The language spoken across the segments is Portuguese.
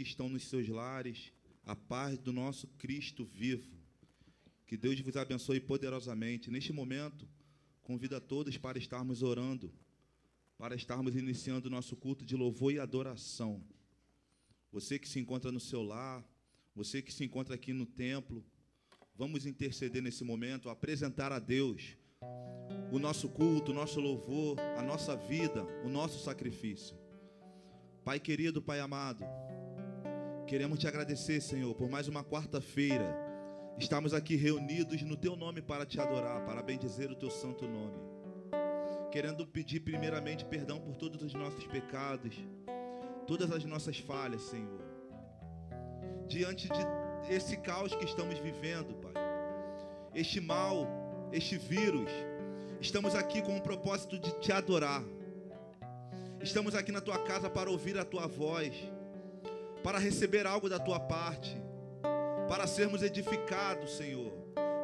que estão nos seus lares, a paz do nosso Cristo vivo. Que Deus vos abençoe poderosamente. Neste momento, convido a todos para estarmos orando, para estarmos iniciando o nosso culto de louvor e adoração. Você que se encontra no seu lar, você que se encontra aqui no templo, vamos interceder nesse momento, apresentar a Deus o nosso culto, o nosso louvor, a nossa vida, o nosso sacrifício. Pai querido, Pai amado, queremos te agradecer, Senhor, por mais uma quarta-feira. Estamos aqui reunidos no teu nome para te adorar, para bendizer o teu santo nome. Querendo pedir primeiramente perdão por todos os nossos pecados, todas as nossas falhas, Senhor. Diante de esse caos que estamos vivendo, Pai. Este mal, este vírus, Estamos aqui com o propósito de te adorar. Estamos aqui na tua casa para ouvir a tua voz, para receber algo da tua parte, para sermos edificados, Senhor,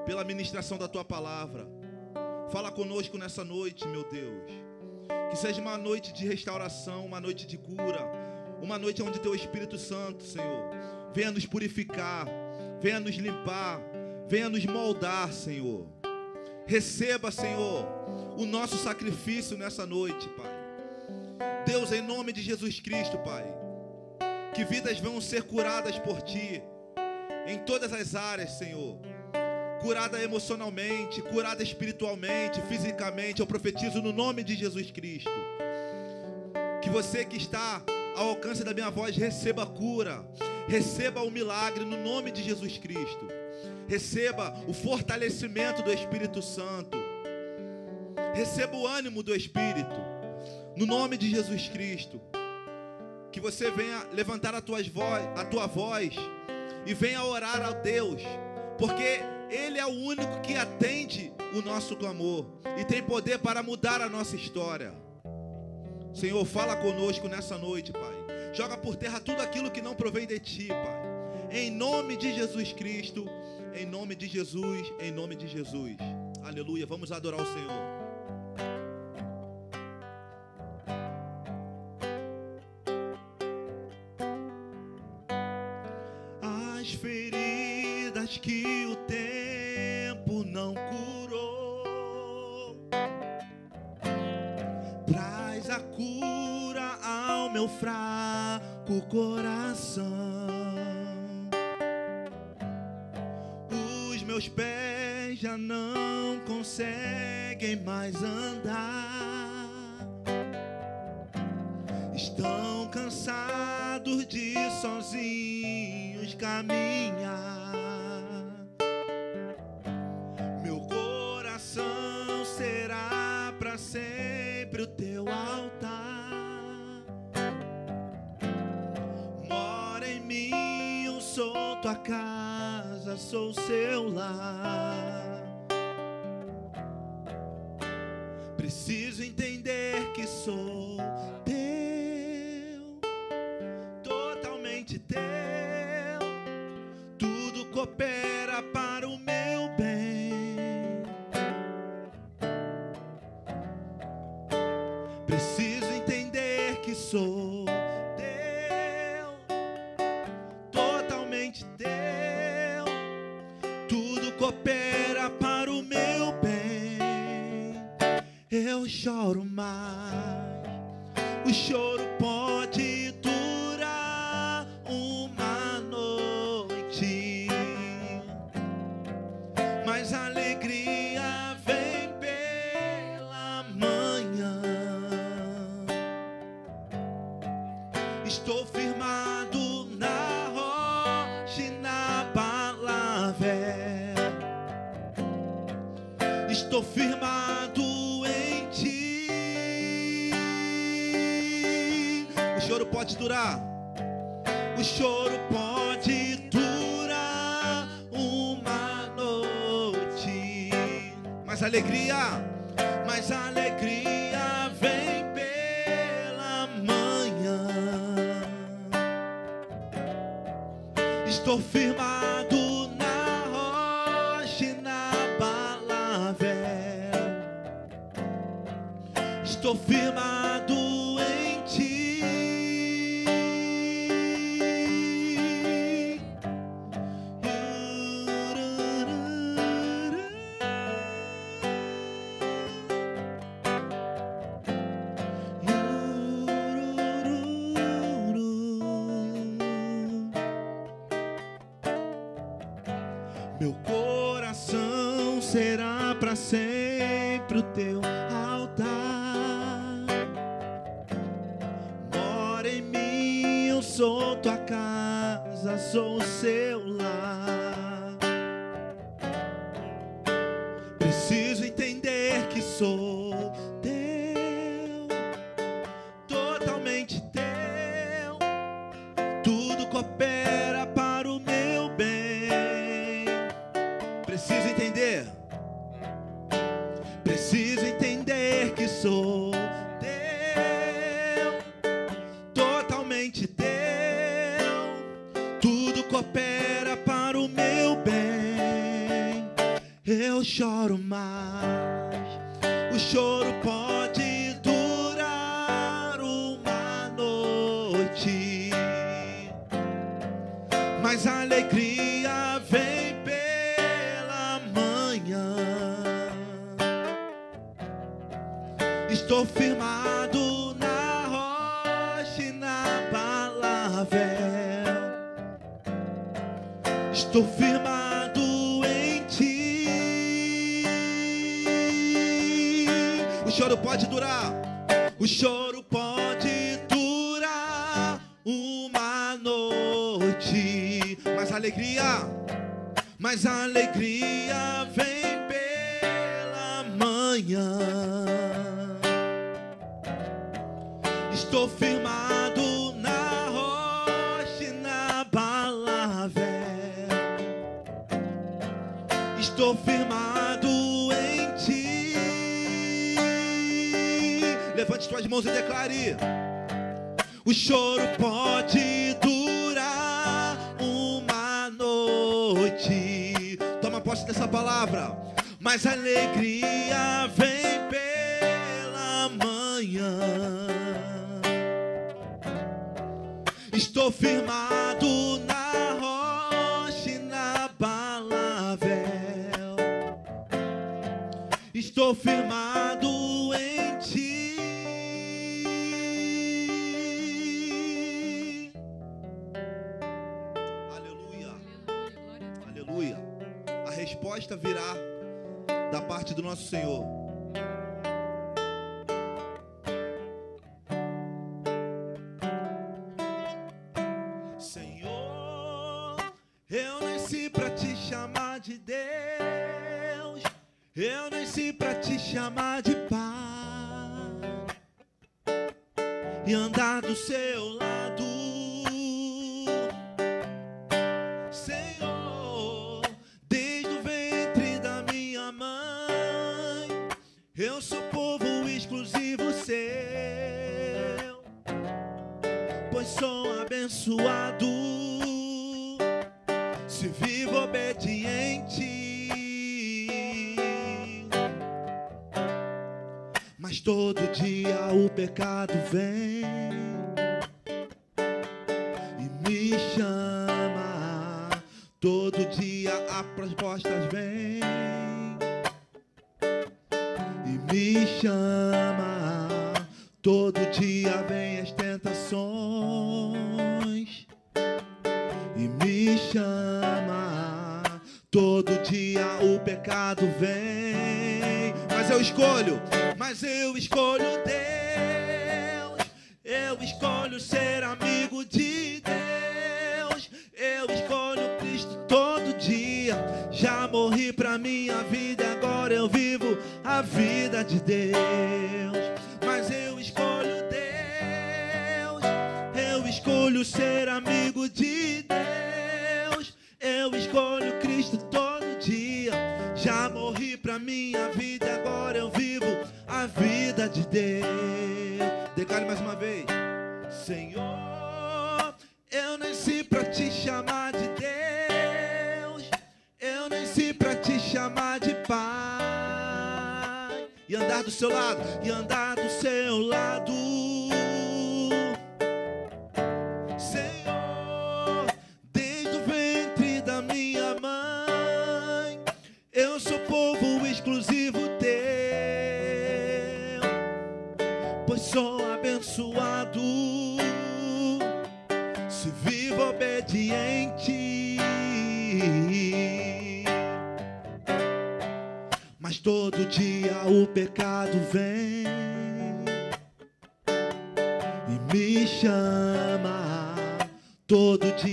pela ministração da tua palavra. Fala conosco nessa noite, meu Deus. Que seja uma noite de restauração, uma noite de cura, uma noite onde teu Espírito Santo, Senhor, venha nos purificar, venha nos limpar, venha nos moldar, Senhor. Receba, Senhor, o nosso sacrifício nessa noite, Pai. Deus, em nome de Jesus Cristo, Pai, que vidas vão ser curadas por Ti, em todas as áreas, Senhor. Curada emocionalmente, curada espiritualmente, fisicamente, eu profetizo no nome de Jesus Cristo. Que você que está ao alcance da minha voz receba cura, receba o milagre no nome de Jesus Cristo. Receba o fortalecimento do Espírito Santo. Receba o ânimo do Espírito. No nome de Jesus Cristo. Que você venha levantar a, tuas voz, a tua voz e venha orar a Deus. Porque Ele é o único que atende o nosso clamor e tem poder para mudar a nossa história. Senhor, fala conosco nessa noite, Pai. Joga por terra tudo aquilo que não provém de Ti, Pai. Em nome de Jesus Cristo. Em nome de Jesus, em nome de Jesus. Aleluia. Vamos adorar o Senhor. Estou firmado na rocha e na palavra estou firmado gosta dessa palavra. Mas a alegria vem pela manhã. Estou firmado na rocha inabalável. Estou firmado resposta virá da parte do nosso Senhor. Senhor, eu nasci para te chamar de Deus. Eu nasci para te chamar de Pai. E andar do seu lado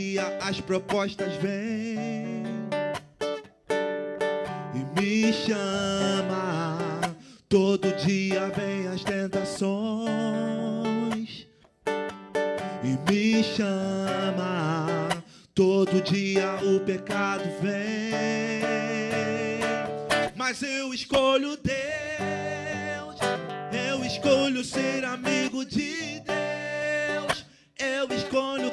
dia as propostas vêm e me chama. Todo dia vem as tentações e me chama. Todo dia o pecado vem, mas eu escolho Deus. Eu escolho ser amigo de Deus. Eu escolho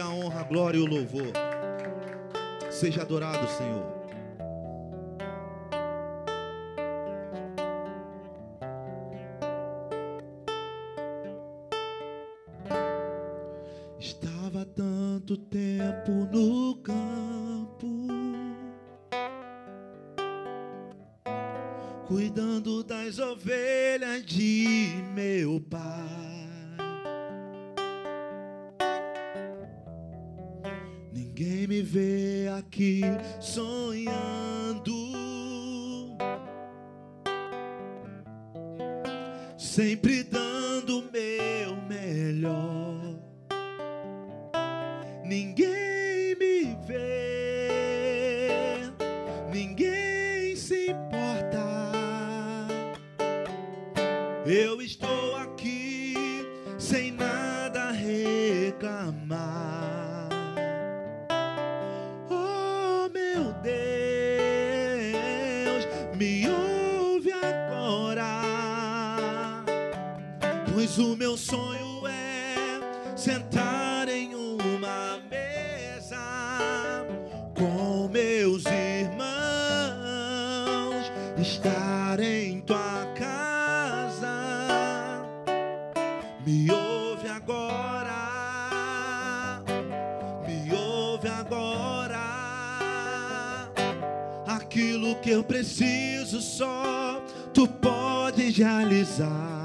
A honra, a glória e o louvor. Seja adorado, Senhor. Estava tanto tempo no campo, cuidando das ovelhas de meu pai. Ninguém me vê aqui sonhando. Sempre dando o meu melhor. Ninguém me vê, ninguém se importa. Eu estou que eu preciso só tu podes realizar.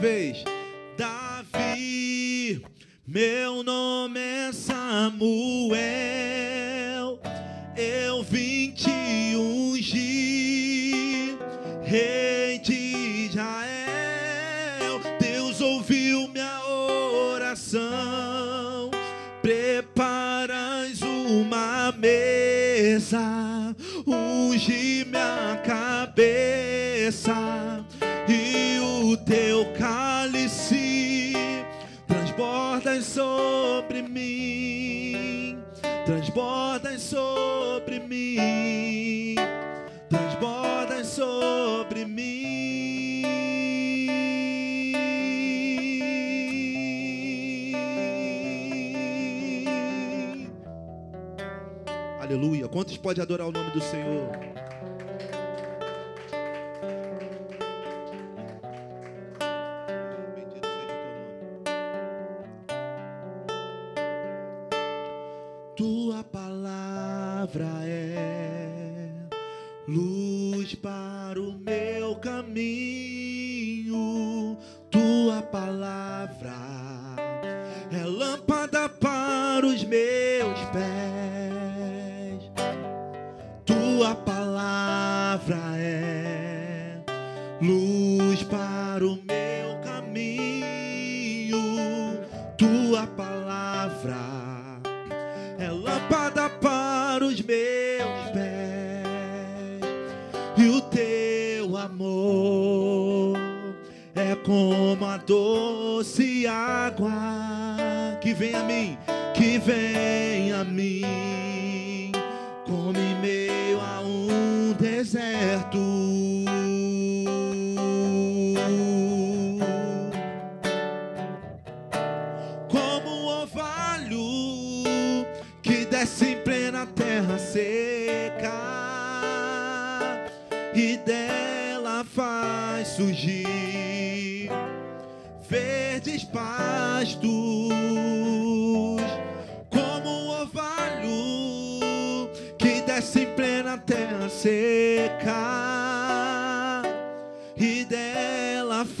vez. Davi, meu nome é Samuel, eu vim te ungir, rei de Israel. Deus ouviu minha oração, preparas uma mesa, unge minha cabeça sobre mim, transborda sobre mim, transborda sobre mim. Aleluia. Quantos pode adorar o nome do Senhor? como a doce água que vem a mim, que vem a mim.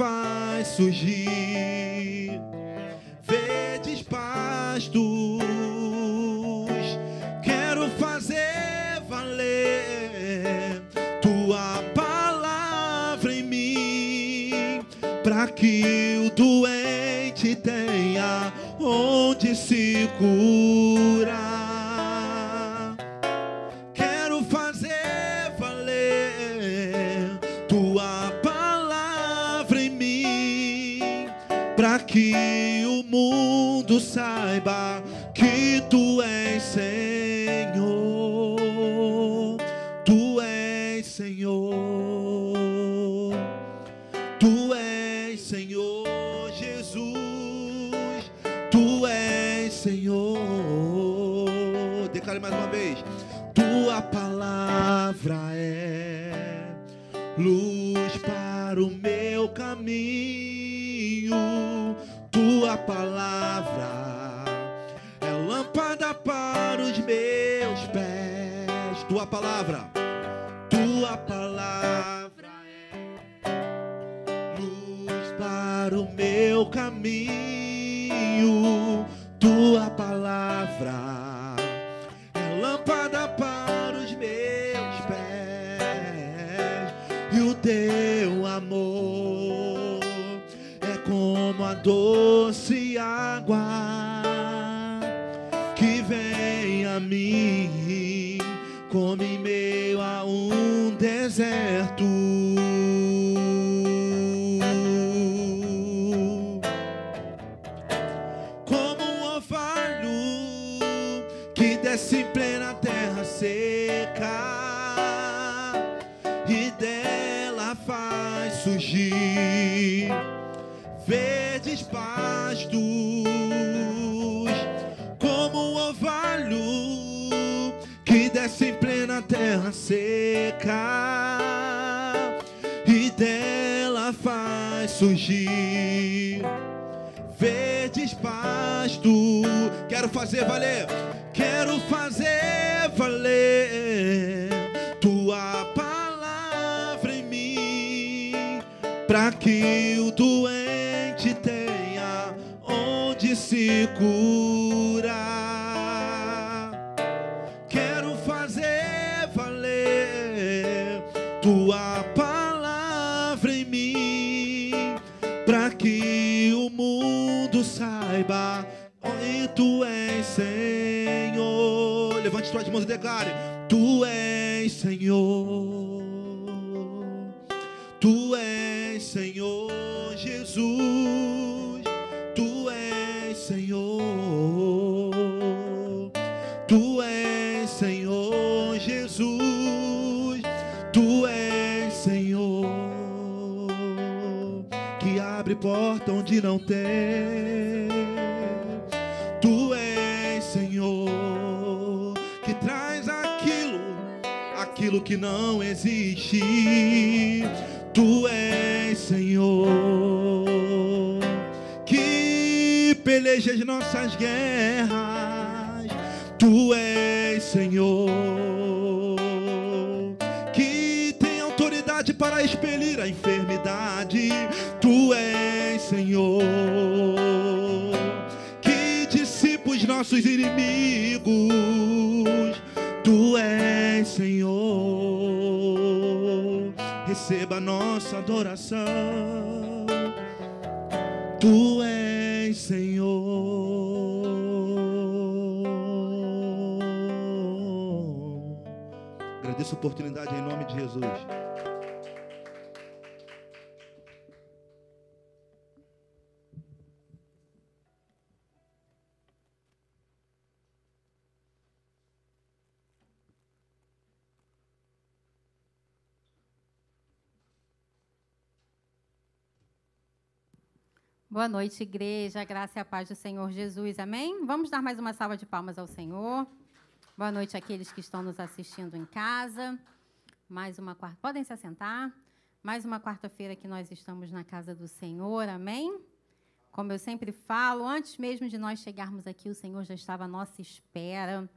faz surgir verdes pastos. Quero fazer valer tua palavra em mim, para que o doente tenha onde se curar. saiba que tu és Senhor, tu és Senhor, tu és Senhor Jesus, tu és Senhor. Declare mais uma vez: tua palavra é luz para o meu caminho palavra. É lâmpada para os meus pés, tua palavra, tua palavra é luz para o meu caminho, tua palavra doce água que vem a mim como em meio a um deserto. Terra seca e dela faz surgir verdes pastos. Quero fazer valer, quero fazer valer tua palavra em mim, para que o doente tenha onde se curar. Tu és Senhor. Levante tuas mãos e declare: Tu és Senhor. Tu és Senhor Jesus. Tu és Senhor. Tu és Senhor Jesus. Tu és Senhor. Que abre porta onde não tem. Aquilo que não existe. Tu és Senhor, que peleja as nossas guerras. Tu és Senhor, que tem autoridade para expelir a enfermidade. Tu és Senhor, que dissipa os nossos inimigos. Tu és Senhor, receba nossa adoração. Tu és Senhor. Agradeço a oportunidade em nome de Jesus. Boa noite, igreja. Graça e a paz do Senhor Jesus. Amém? Vamos dar mais uma salva de palmas ao Senhor. Boa noite àqueles que estão nos assistindo em casa. Mais uma quarta. Podem se assentar. Mais uma quarta-feira que nós estamos na casa do Senhor. Amém? Como eu sempre falo, antes mesmo de nós chegarmos aqui, o Senhor já estava à nossa espera,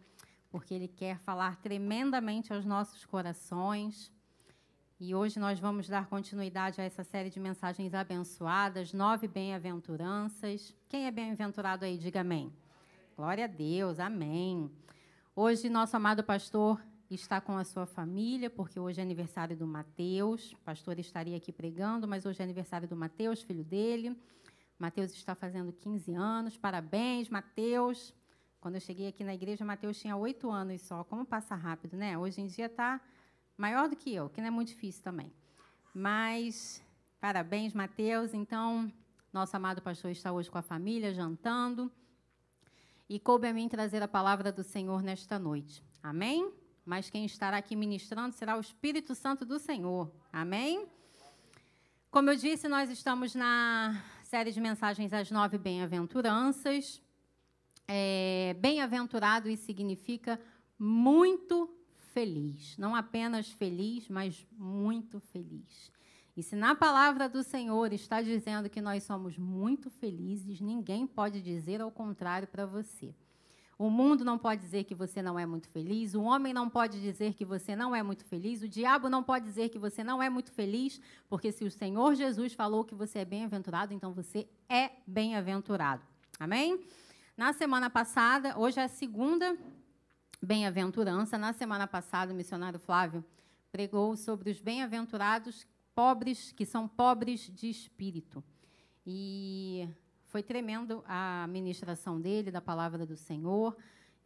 porque Ele quer falar tremendamente aos nossos corações. E hoje nós vamos dar continuidade a essa série de mensagens abençoadas, nove bem-aventuranças. Quem é bem-aventurado aí, diga amém. Glória a Deus, amém. Hoje, nosso amado pastor está com a sua família, porque hoje é aniversário do Mateus. O pastor estaria aqui pregando, mas hoje é aniversário do Mateus, filho dele. Mateus está fazendo 15 anos. Parabéns, Mateus. Quando eu cheguei aqui na igreja, Mateus tinha oito anos só. Como passa rápido, né? Hoje em dia está maior do que eu, que não é muito difícil também. Mas, parabéns, Mateus. Então, nosso amado pastor está hoje com a família, jantando. e coube a mim trazer a palavra do Senhor nesta noite. Amém? Mas quem estará aqui ministrando será o Espírito Santo do Senhor. Amém? Como eu disse, nós estamos na série de mensagens às nove bem-aventuranças. É, bem-aventurado isso significa muito feliz. Não apenas feliz, mas muito feliz. E se na palavra do Senhor está dizendo que nós somos muito felizes, ninguém pode dizer ao contrário para você. O mundo não pode dizer que você não é muito feliz, o homem não pode dizer que você não é muito feliz, o diabo não pode dizer que você não é muito feliz, porque se o Senhor Jesus falou que você é bem-aventurado, então você é bem-aventurado. Amém? Na semana passada, hoje é a segunda bem-aventurança. Na semana passada, o missionário Flávio pregou sobre os bem-aventurados pobres, que são pobres de espírito. E foi tremendo a ministração dele, da palavra do Senhor.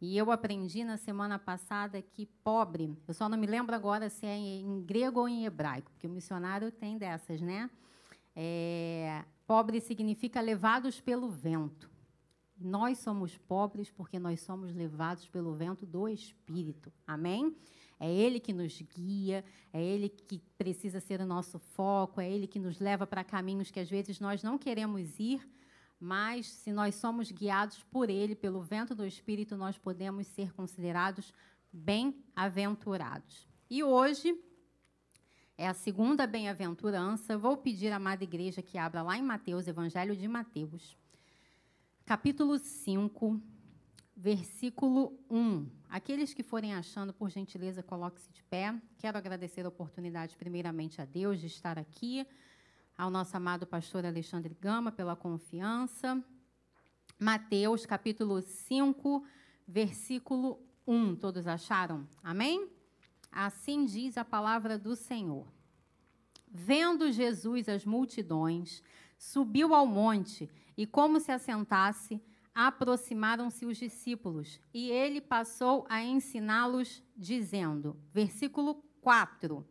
E eu aprendi na semana passada que pobre, eu só não me lembro agora se é em grego ou em hebraico, porque o missionário tem dessas, né? É, pobre significa levados pelo vento. Nós somos pobres porque nós somos levados pelo vento do Espírito. Amém? É Ele que nos guia, é Ele que precisa ser o nosso foco, é Ele que nos leva para caminhos que às vezes nós não queremos ir, mas se nós somos guiados por Ele, pelo vento do Espírito, nós podemos ser considerados bem-aventurados. E hoje é a segunda bem-aventurança. Vou pedir à amada igreja que abra lá em Mateus, Evangelho de Mateus, capítulo 5 versículo 1. Aqueles que forem achando, por gentileza, coloque-se de pé. Quero agradecer a oportunidade, primeiramente, a Deus de estar aqui, ao nosso amado pastor Alexandre Gama, pela confiança. Mateus, capítulo 5, versículo 1. Todos acharam? Amém? Assim diz a palavra do Senhor. Vendo Jesus as multidões, subiu ao monte e, como se assentasse, aproximaram-se os discípulos e ele passou a ensiná-los, dizendo, versículo 4: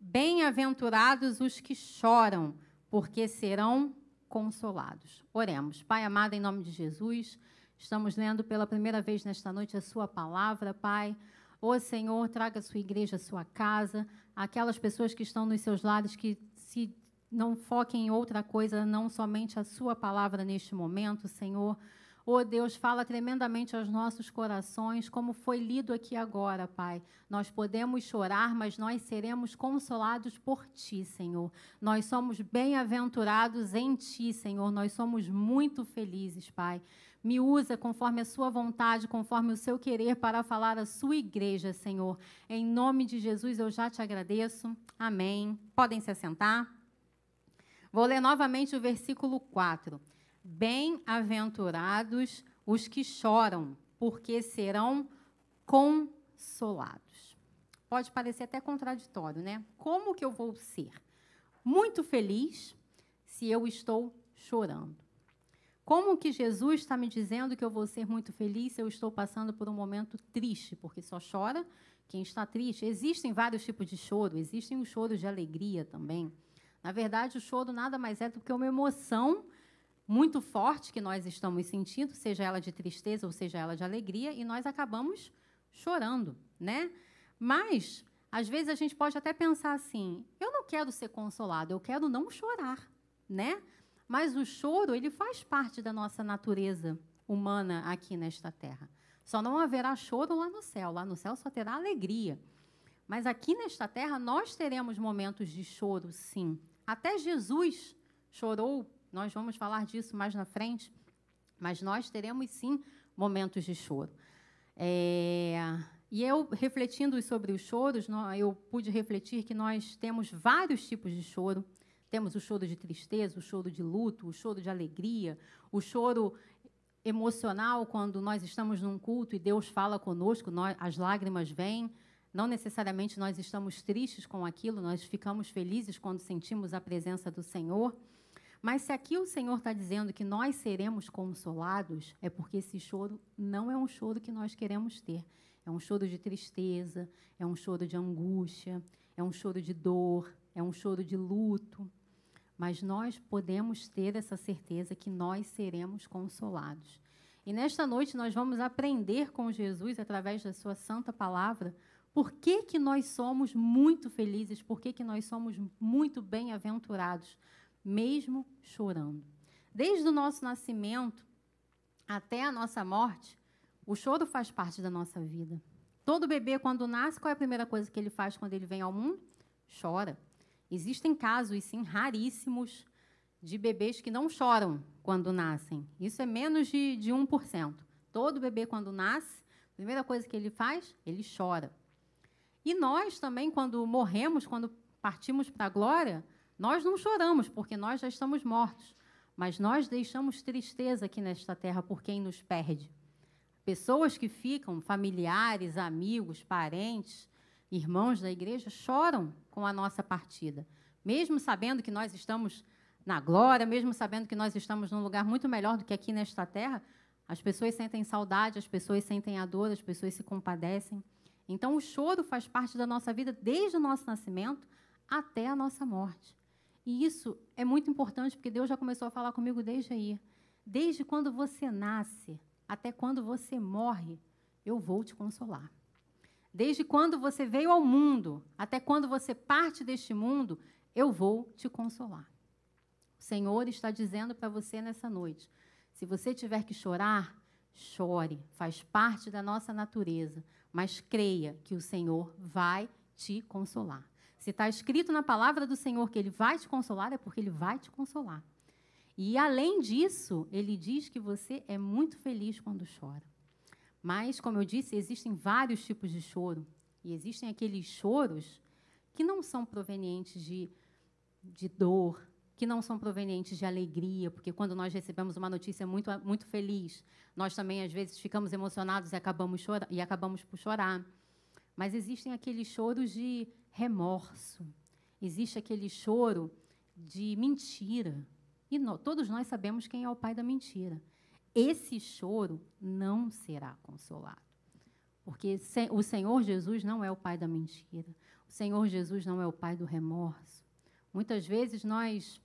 Bem-aventurados os que choram, porque serão consolados. Oremos. Pai amado, em nome de Jesus, estamos lendo pela primeira vez nesta noite a Sua palavra, Pai. Ô Senhor, traga a sua igreja, a sua casa, aquelas pessoas que estão nos seus lares que se não foquem em outra coisa, não somente a sua palavra neste momento, Senhor. Oh Deus, fala tremendamente aos nossos corações, como foi lido aqui agora, Pai. Nós podemos chorar, mas nós seremos consolados por Ti, Senhor. Nós somos bem-aventurados em Ti, Senhor. Nós somos muito felizes, Pai. Me usa conforme a Sua vontade, conforme o Seu querer, para falar à Sua igreja, Senhor. Em nome de Jesus, eu já te agradeço. Amém. Podem se assentar. Vou ler novamente o versículo 4. Bem-aventurados os que choram, porque serão consolados. Pode parecer até contraditório, né? Como que eu vou ser muito feliz se eu estou chorando? Como que Jesus está me dizendo que eu vou ser muito feliz se eu estou passando por um momento triste? Porque só chora quem está triste. Existem vários tipos de choro, existem os choros de alegria também. Na verdade, o choro nada mais é do que uma emoção muito forte que nós estamos sentindo, seja ela de tristeza ou seja ela de alegria, e nós acabamos chorando, né? Mas às vezes a gente pode até pensar assim: eu não quero ser consolado, eu quero não chorar, né? Mas o choro, ele faz parte da nossa natureza humana aqui nesta terra. Só não haverá choro lá no céu, lá no céu só terá alegria. Mas aqui nesta terra nós teremos momentos de choro, sim. Até Jesus chorou nós vamos falar disso mais na frente, mas nós teremos sim momentos de choro. É, e eu, refletindo sobre os choros, eu pude refletir que nós temos vários tipos de choro. Temos o choro de tristeza, o choro de luto, o choro de alegria, o choro emocional quando nós estamos num culto e Deus fala conosco, nós, as lágrimas vêm. Não necessariamente nós estamos tristes com aquilo, nós ficamos felizes quando sentimos a presença do Senhor. Mas se aqui o Senhor está dizendo que nós seremos consolados, é porque esse choro não é um choro que nós queremos ter. É um choro de tristeza, é um choro de angústia, é um choro de dor, é um choro de luto. Mas nós podemos ter essa certeza que nós seremos consolados. E nesta noite nós vamos aprender com Jesus, através da sua santa palavra, por que, que nós somos muito felizes, por que, que nós somos muito bem-aventurados, mesmo chorando. Desde o nosso nascimento até a nossa morte, o choro faz parte da nossa vida. Todo bebê, quando nasce, qual é a primeira coisa que ele faz quando ele vem ao mundo? Chora. Existem casos, sim, raríssimos, de bebês que não choram quando nascem. Isso é menos de, de 1%. Todo bebê, quando nasce, a primeira coisa que ele faz, ele chora. E nós também, quando morremos, quando partimos para a glória, nós não choramos, porque nós já estamos mortos. Mas nós deixamos tristeza aqui nesta terra por quem nos perde. Pessoas que ficam, familiares, amigos, parentes, irmãos da igreja, choram com a nossa partida. Mesmo sabendo que nós estamos na glória, mesmo sabendo que nós estamos num lugar muito melhor do que aqui nesta terra, as pessoas sentem saudade, as pessoas sentem a dor, as pessoas se compadecem. Então, o choro faz parte da nossa vida desde o nosso nascimento até a nossa morte. E isso é muito importante, porque Deus já começou a falar comigo desde aí. Desde quando você nasce até quando você morre, eu vou te consolar. Desde quando você veio ao mundo até quando você parte deste mundo, eu vou te consolar. O Senhor está dizendo para você nessa noite: se você tiver que chorar, chore, faz parte da nossa natureza, mas creia que o Senhor vai te consolar. Se está escrito na palavra do Senhor que Ele vai te consolar, é porque Ele vai te consolar. E, além disso, Ele diz que você é muito feliz quando chora. Mas, como eu disse, existem vários tipos de choro. E existem aqueles choros que não são provenientes de, de dor, que não são provenientes de alegria, porque quando nós recebemos uma notícia muito, muito feliz, nós também, às vezes, ficamos emocionados e acabamos, chora, e acabamos por chorar. Mas existem aqueles choros de remorso, existe aquele choro de mentira. E no, todos nós sabemos quem é o pai da mentira. Esse choro não será consolado. Porque o Senhor Jesus não é o pai da mentira. O Senhor Jesus não é o pai do remorso. Muitas vezes nós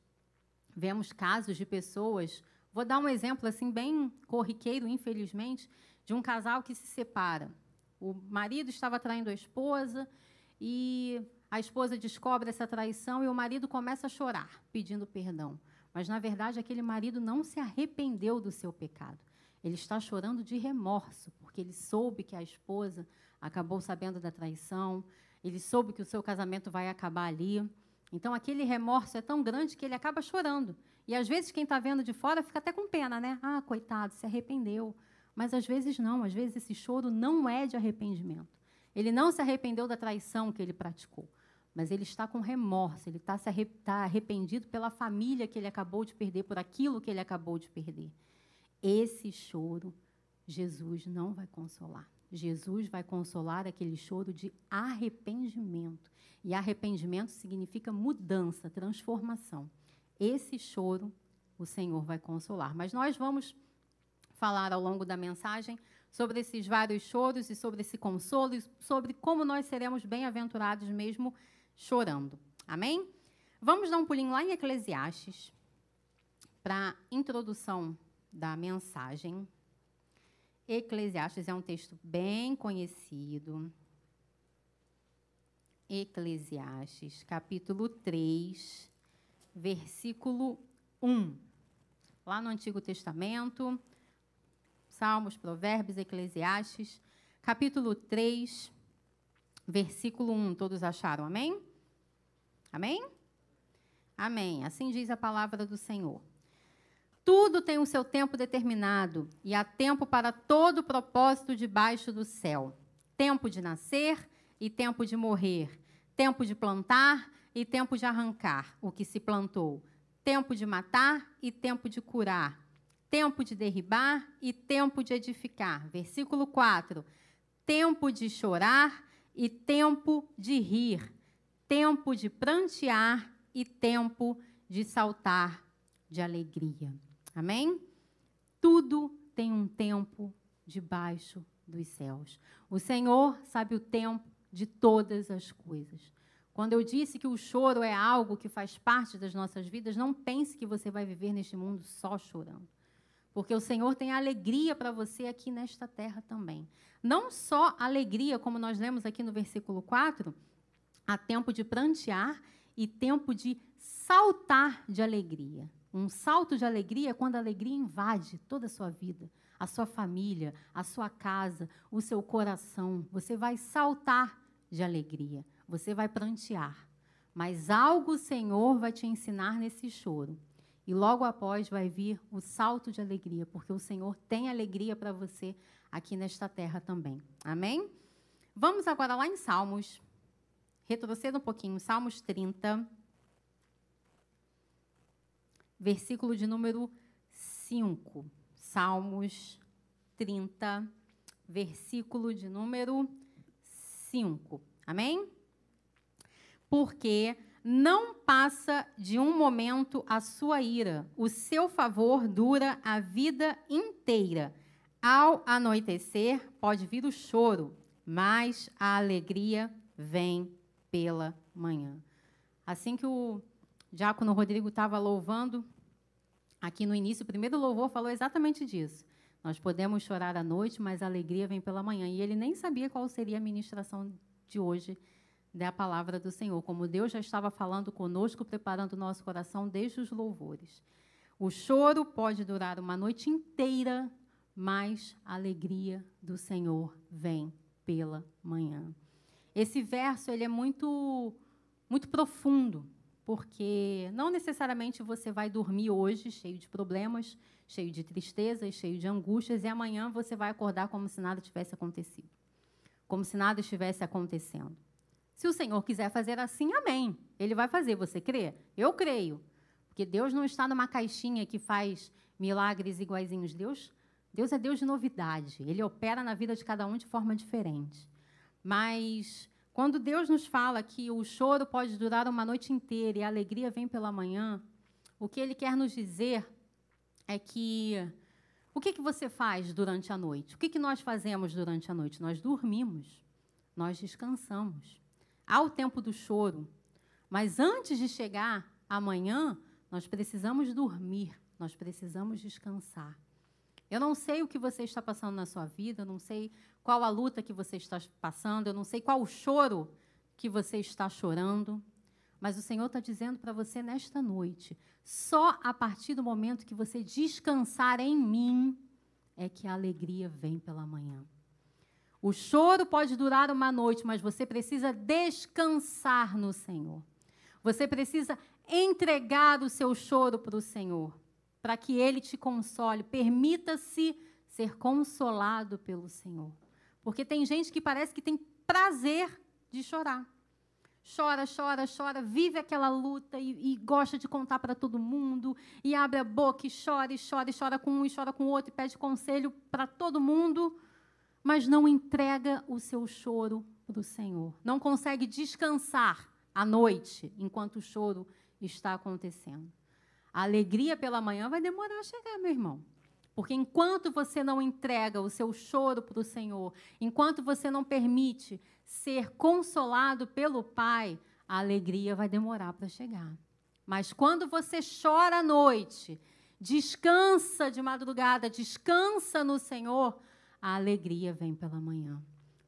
vemos casos de pessoas, vou dar um exemplo assim bem corriqueiro, infelizmente, de um casal que se separa. O marido estava traindo a esposa e a esposa descobre essa traição e o marido começa a chorar, pedindo perdão. Mas, na verdade, aquele marido não se arrependeu do seu pecado. Ele está chorando de remorso, porque ele soube que a esposa acabou sabendo da traição, ele soube que o seu casamento vai acabar ali. Então, aquele remorso é tão grande que ele acaba chorando. E, às vezes, quem está vendo de fora fica até com pena, né? Ah, coitado, se arrependeu. Mas, às vezes, não. Às vezes, esse choro não é de arrependimento. Ele não se arrependeu da traição que ele praticou. Mas ele está com remorso, ele está, arre está arrependido pela família que ele acabou de perder, por aquilo que ele acabou de perder. Esse choro, Jesus não vai consolar. Jesus vai consolar aquele choro de arrependimento. E arrependimento significa mudança, transformação. Esse choro o Senhor vai consolar. Mas nós vamos falar ao longo da mensagem sobre esses vários choros e sobre esse consolo e sobre como nós seremos bem-aventurados mesmo chorando. Amém? Vamos dar um pulinho lá em Eclesiastes para a introdução da mensagem. Eclesiastes é um texto bem conhecido. Eclesiastes, capítulo 3, versículo 1. Lá no Antigo Testamento, Salmos, Provérbios, Eclesiastes, capítulo 3, versículo 1. Todos acharam? Amém? Amém? Amém. Assim diz a palavra do Senhor. Tudo tem o seu tempo determinado, e há tempo para todo propósito debaixo do céu: tempo de nascer e tempo de morrer, tempo de plantar e tempo de arrancar o que se plantou, tempo de matar e tempo de curar, tempo de derribar e tempo de edificar. Versículo 4: tempo de chorar e tempo de rir, tempo de prantear e tempo de saltar de alegria. Amém? Tudo tem um tempo debaixo dos céus. O Senhor sabe o tempo de todas as coisas. Quando eu disse que o choro é algo que faz parte das nossas vidas, não pense que você vai viver neste mundo só chorando. porque o Senhor tem alegria para você aqui nesta terra também. Não só alegria, como nós lemos aqui no versículo 4, há tempo de prantear e tempo de saltar de alegria. Um salto de alegria é quando a alegria invade toda a sua vida, a sua família, a sua casa, o seu coração. Você vai saltar de alegria, você vai prantear. Mas algo o Senhor vai te ensinar nesse choro. E logo após vai vir o salto de alegria, porque o Senhor tem alegria para você aqui nesta terra também. Amém? Vamos agora lá em Salmos. Retroceda um pouquinho, Salmos 30, versículo de número 5. Salmos 30, versículo de número 5. Amém? Porque não passa de um momento a sua ira. O seu favor dura a vida inteira. Ao anoitecer, pode vir o choro, mas a alegria vem pela manhã. Assim que o diácono Rodrigo estava louvando, aqui no início, o primeiro louvor falou exatamente disso. Nós podemos chorar à noite, mas a alegria vem pela manhã. E ele nem sabia qual seria a ministração de hoje da palavra do Senhor, como Deus já estava falando conosco, preparando o nosso coração desde os louvores. O choro pode durar uma noite inteira, mas a alegria do Senhor vem pela manhã. Esse verso ele é muito muito profundo, porque não necessariamente você vai dormir hoje cheio de problemas, cheio de tristezas, cheio de angústias e amanhã você vai acordar como se nada tivesse acontecido. Como se nada estivesse acontecendo. Se o Senhor quiser fazer assim, amém. Ele vai fazer. Você crê? Eu creio. Porque Deus não está numa caixinha que faz milagres iguaizinhos. Deus, Deus é Deus de novidade. Ele opera na vida de cada um de forma diferente. Mas quando Deus nos fala que o choro pode durar uma noite inteira e a alegria vem pela manhã, o que Ele quer nos dizer é que o que, que você faz durante a noite? O que, que nós fazemos durante a noite? Nós dormimos, nós descansamos. Há o tempo do choro, mas antes de chegar amanhã, nós precisamos dormir, nós precisamos descansar. Eu não sei o que você está passando na sua vida, eu não sei qual a luta que você está passando, eu não sei qual o choro que você está chorando, mas o Senhor está dizendo para você nesta noite: só a partir do momento que você descansar em mim é que a alegria vem pela manhã. O choro pode durar uma noite, mas você precisa descansar no Senhor. Você precisa entregar o seu choro para o Senhor, para que Ele te console. Permita-se ser consolado pelo Senhor. Porque tem gente que parece que tem prazer de chorar. Chora, chora, chora, vive aquela luta e, e gosta de contar para todo mundo, e abre a boca e chora, e chora, e chora com um, e chora com o outro, e pede conselho para todo mundo mas não entrega o seu choro para o Senhor. Não consegue descansar à noite enquanto o choro está acontecendo. A alegria pela manhã vai demorar a chegar, meu irmão. Porque enquanto você não entrega o seu choro para o Senhor, enquanto você não permite ser consolado pelo Pai, a alegria vai demorar para chegar. Mas quando você chora à noite, descansa de madrugada, descansa no Senhor, a alegria vem pela manhã.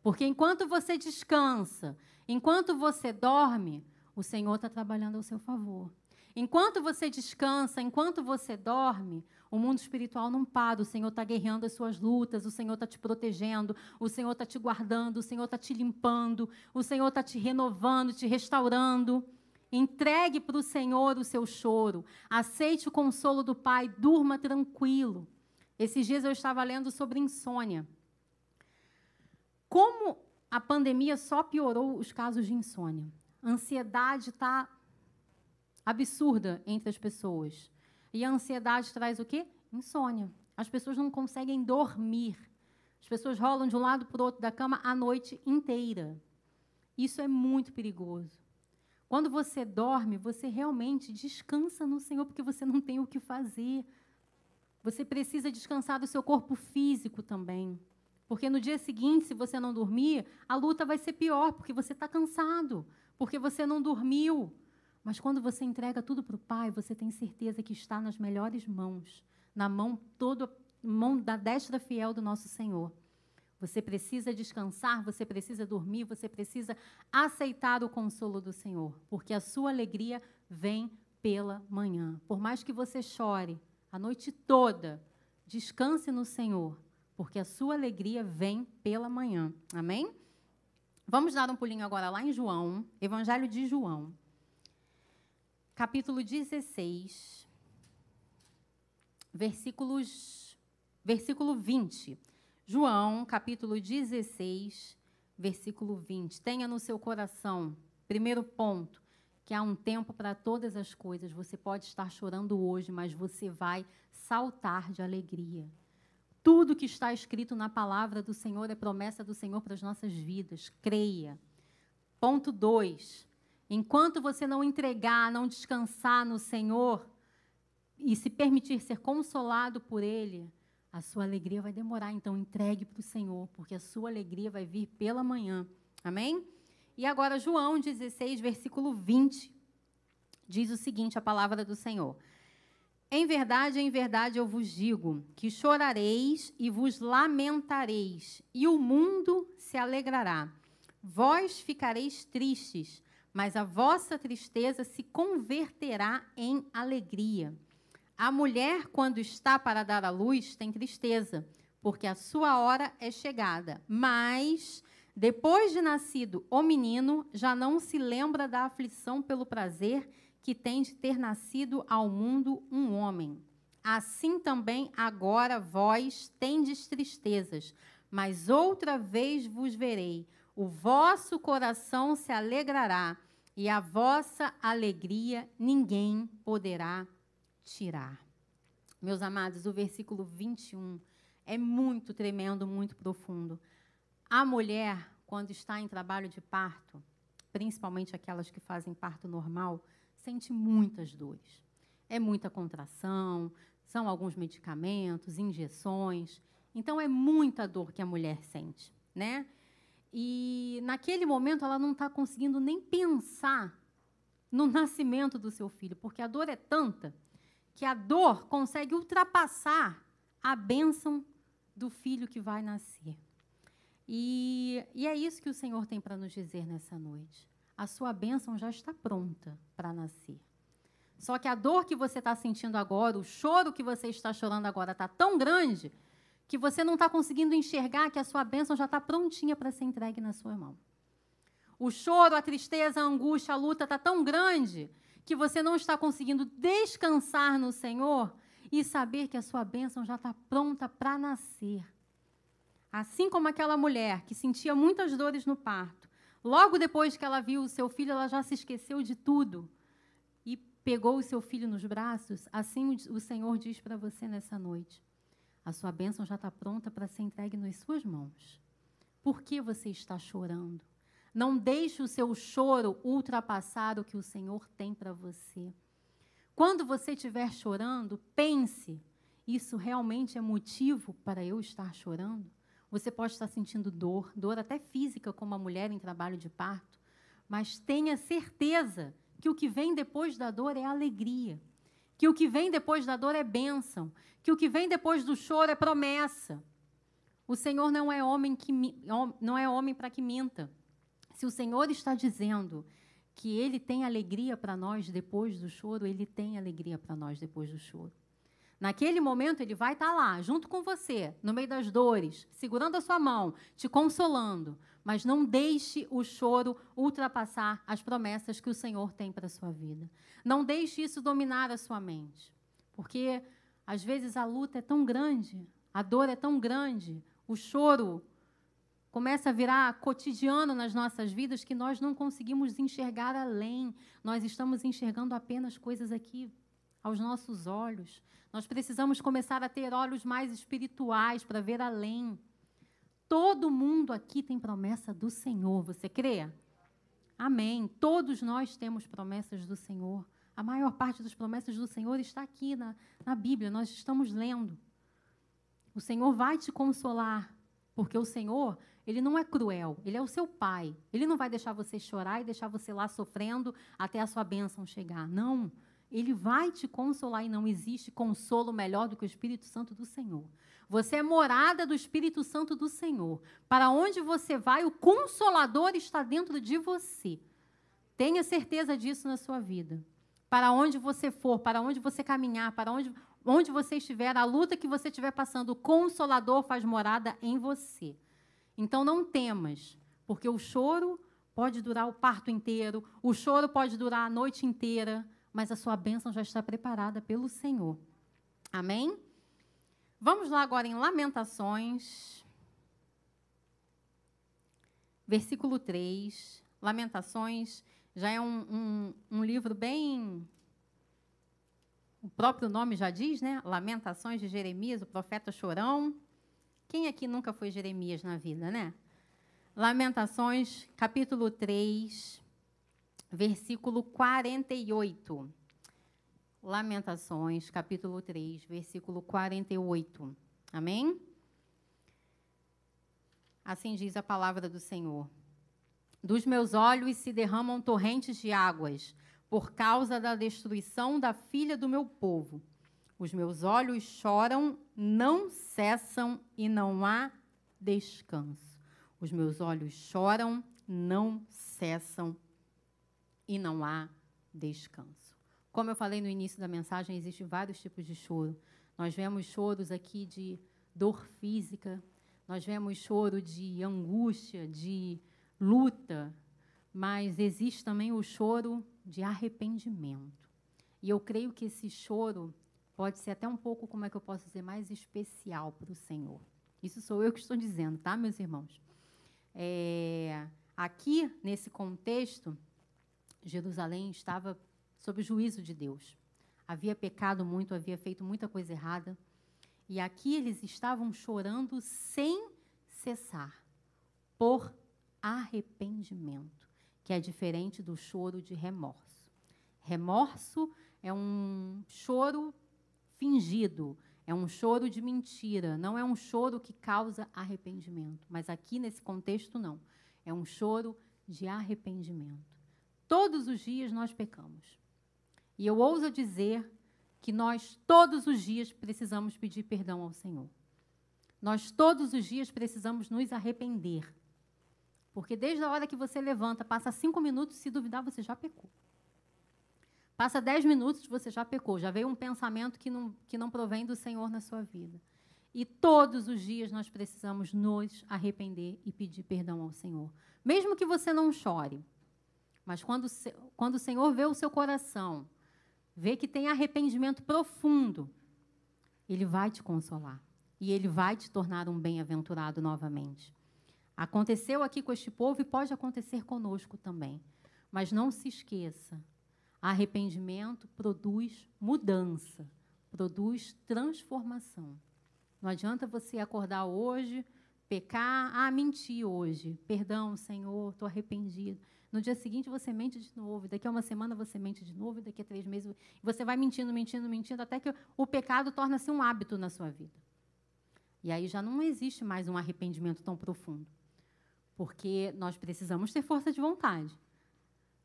Porque enquanto você descansa, enquanto você dorme, o Senhor está trabalhando ao seu favor. Enquanto você descansa, enquanto você dorme, o mundo espiritual não para. O Senhor está guerreando as suas lutas, o Senhor está te protegendo, o Senhor está te guardando, o Senhor está te limpando, o Senhor está te renovando, te restaurando. Entregue para o Senhor o seu choro. Aceite o consolo do Pai, durma tranquilo. Esses dias eu estava lendo sobre insônia. Como a pandemia só piorou os casos de insônia. A ansiedade está absurda entre as pessoas. E a ansiedade traz o quê? Insônia. As pessoas não conseguem dormir. As pessoas rolam de um lado para o outro da cama a noite inteira. Isso é muito perigoso. Quando você dorme, você realmente descansa no Senhor, porque você não tem o que fazer. Você precisa descansar do seu corpo físico também. Porque no dia seguinte, se você não dormir, a luta vai ser pior, porque você está cansado, porque você não dormiu. Mas quando você entrega tudo para o Pai, você tem certeza que está nas melhores mãos, na mão toda mão da destra fiel do nosso Senhor. Você precisa descansar, você precisa dormir, você precisa aceitar o consolo do Senhor, porque a sua alegria vem pela manhã. Por mais que você chore a noite toda, descanse no Senhor, porque a sua alegria vem pela manhã. Amém? Vamos dar um pulinho agora lá em João, Evangelho de João, capítulo 16, versículos, versículo 20. João, capítulo 16, versículo 20. Tenha no seu coração, primeiro ponto, que há um tempo para todas as coisas. Você pode estar chorando hoje, mas você vai saltar de alegria. Tudo que está escrito na palavra do Senhor é promessa do Senhor para as nossas vidas. Creia. Ponto 2. Enquanto você não entregar, não descansar no Senhor e se permitir ser consolado por Ele, a sua alegria vai demorar. Então, entregue para o Senhor, porque a sua alegria vai vir pela manhã. Amém? E agora, João 16, versículo 20, diz o seguinte: a palavra do Senhor. Em verdade, em verdade eu vos digo que chorareis e vos lamentareis, e o mundo se alegrará. Vós ficareis tristes, mas a vossa tristeza se converterá em alegria. A mulher, quando está para dar à luz, tem tristeza, porque a sua hora é chegada. Mas depois de nascido o menino, já não se lembra da aflição pelo prazer que tem de ter nascido ao mundo um homem. Assim também agora vós tendes tristezas, mas outra vez vos verei. O vosso coração se alegrará, e a vossa alegria ninguém poderá tirar. Meus amados, o versículo 21 é muito tremendo, muito profundo. A mulher, quando está em trabalho de parto, principalmente aquelas que fazem parto normal, sente muitas dores. É muita contração, são alguns medicamentos, injeções. Então é muita dor que a mulher sente, né? E naquele momento ela não está conseguindo nem pensar no nascimento do seu filho, porque a dor é tanta que a dor consegue ultrapassar a bênção do filho que vai nascer. E, e é isso que o Senhor tem para nos dizer nessa noite. A sua bênção já está pronta para nascer. Só que a dor que você está sentindo agora, o choro que você está chorando agora, está tão grande que você não está conseguindo enxergar que a sua bênção já está prontinha para ser entregue na sua mão. O choro, a tristeza, a angústia, a luta está tão grande que você não está conseguindo descansar no Senhor e saber que a sua bênção já está pronta para nascer. Assim como aquela mulher que sentia muitas dores no parto, logo depois que ela viu o seu filho, ela já se esqueceu de tudo e pegou o seu filho nos braços. Assim o Senhor diz para você nessa noite: a sua bênção já está pronta para ser entregue nas suas mãos. Por que você está chorando? Não deixe o seu choro ultrapassar o que o Senhor tem para você. Quando você estiver chorando, pense: isso realmente é motivo para eu estar chorando? Você pode estar sentindo dor, dor até física, como a mulher em trabalho de parto, mas tenha certeza que o que vem depois da dor é alegria, que o que vem depois da dor é bênção, que o que vem depois do choro é promessa. O Senhor não é homem que não é homem para que minta. Se o Senhor está dizendo que ele tem alegria para nós depois do choro, ele tem alegria para nós depois do choro. Naquele momento, ele vai estar tá lá, junto com você, no meio das dores, segurando a sua mão, te consolando. Mas não deixe o choro ultrapassar as promessas que o Senhor tem para a sua vida. Não deixe isso dominar a sua mente. Porque, às vezes, a luta é tão grande, a dor é tão grande, o choro começa a virar cotidiano nas nossas vidas que nós não conseguimos enxergar além. Nós estamos enxergando apenas coisas aqui aos nossos olhos. Nós precisamos começar a ter olhos mais espirituais para ver além. Todo mundo aqui tem promessa do Senhor, você crê? Amém. Todos nós temos promessas do Senhor. A maior parte das promessas do Senhor está aqui na, na Bíblia, nós estamos lendo. O Senhor vai te consolar, porque o Senhor, ele não é cruel, ele é o seu pai. Ele não vai deixar você chorar e deixar você lá sofrendo até a sua bênção chegar. Não. Ele vai te consolar e não existe consolo melhor do que o Espírito Santo do Senhor. Você é morada do Espírito Santo do Senhor. Para onde você vai, o consolador está dentro de você. Tenha certeza disso na sua vida. Para onde você for, para onde você caminhar, para onde, onde você estiver, a luta que você estiver passando, o consolador faz morada em você. Então não temas, porque o choro pode durar o parto inteiro, o choro pode durar a noite inteira, mas a sua bênção já está preparada pelo Senhor. Amém? Vamos lá agora em Lamentações, versículo 3. Lamentações já é um, um, um livro bem. O próprio nome já diz, né? Lamentações de Jeremias, o profeta chorão. Quem aqui nunca foi Jeremias na vida, né? Lamentações, capítulo 3, versículo 48. Lamentações, capítulo 3, versículo 48. Amém? Assim diz a palavra do Senhor. Dos meus olhos se derramam torrentes de águas, por causa da destruição da filha do meu povo. Os meus olhos choram, não cessam e não há descanso. Os meus olhos choram, não cessam e não há descanso. Como eu falei no início da mensagem, existem vários tipos de choro. Nós vemos choros aqui de dor física, nós vemos choro de angústia, de luta, mas existe também o choro de arrependimento. E eu creio que esse choro pode ser até um pouco, como é que eu posso dizer, mais especial para o Senhor. Isso sou eu que estou dizendo, tá, meus irmãos? É, aqui, nesse contexto, Jerusalém estava sob o juízo de Deus. Havia pecado muito, havia feito muita coisa errada. E aqui eles estavam chorando sem cessar, por arrependimento, que é diferente do choro de remorso. Remorso é um choro fingido, é um choro de mentira, não é um choro que causa arrependimento. Mas aqui nesse contexto, não. É um choro de arrependimento. Todos os dias nós pecamos. E eu ouso dizer que nós todos os dias precisamos pedir perdão ao Senhor. Nós todos os dias precisamos nos arrepender. Porque desde a hora que você levanta, passa cinco minutos, se duvidar, você já pecou. Passa dez minutos, você já pecou. Já veio um pensamento que não, que não provém do Senhor na sua vida. E todos os dias nós precisamos nos arrepender e pedir perdão ao Senhor. Mesmo que você não chore. Mas quando, quando o Senhor vê o seu coração, vê que tem arrependimento profundo, ele vai te consolar. E ele vai te tornar um bem-aventurado novamente. Aconteceu aqui com este povo e pode acontecer conosco também. Mas não se esqueça: arrependimento produz mudança, produz transformação. Não adianta você acordar hoje, pecar, ah, menti hoje, perdão, Senhor, estou arrependido. No dia seguinte você mente de novo, daqui a uma semana você mente de novo, daqui a três meses você vai mentindo, mentindo, mentindo, até que o pecado torna-se um hábito na sua vida. E aí já não existe mais um arrependimento tão profundo, porque nós precisamos ter força de vontade.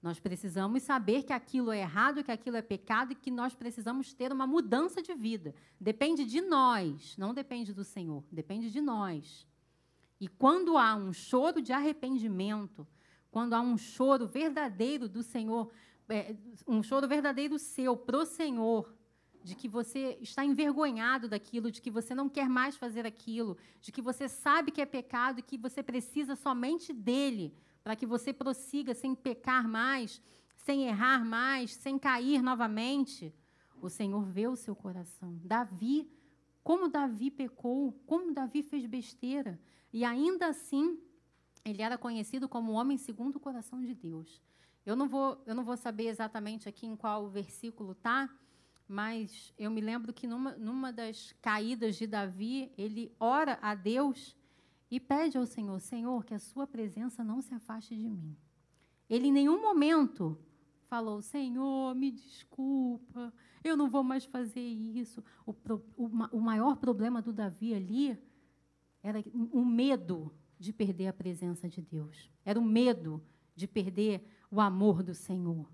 Nós precisamos saber que aquilo é errado, que aquilo é pecado e que nós precisamos ter uma mudança de vida. Depende de nós, não depende do Senhor, depende de nós. E quando há um choro de arrependimento, quando há um choro verdadeiro do Senhor, é, um choro verdadeiro seu para o Senhor, de que você está envergonhado daquilo, de que você não quer mais fazer aquilo, de que você sabe que é pecado e que você precisa somente dele para que você prossiga sem pecar mais, sem errar mais, sem cair novamente. O Senhor vê o seu coração. Davi, como Davi pecou, como Davi fez besteira, e ainda assim ele era conhecido como o homem segundo o coração de Deus. Eu não vou, eu não vou saber exatamente aqui em qual versículo está, mas eu me lembro que numa, numa das caídas de Davi, ele ora a Deus e pede ao Senhor: Senhor, que a sua presença não se afaste de mim. Ele em nenhum momento falou: Senhor, me desculpa, eu não vou mais fazer isso. O, o, o maior problema do Davi ali era o medo de perder a presença de Deus. Era o medo de perder o amor do Senhor.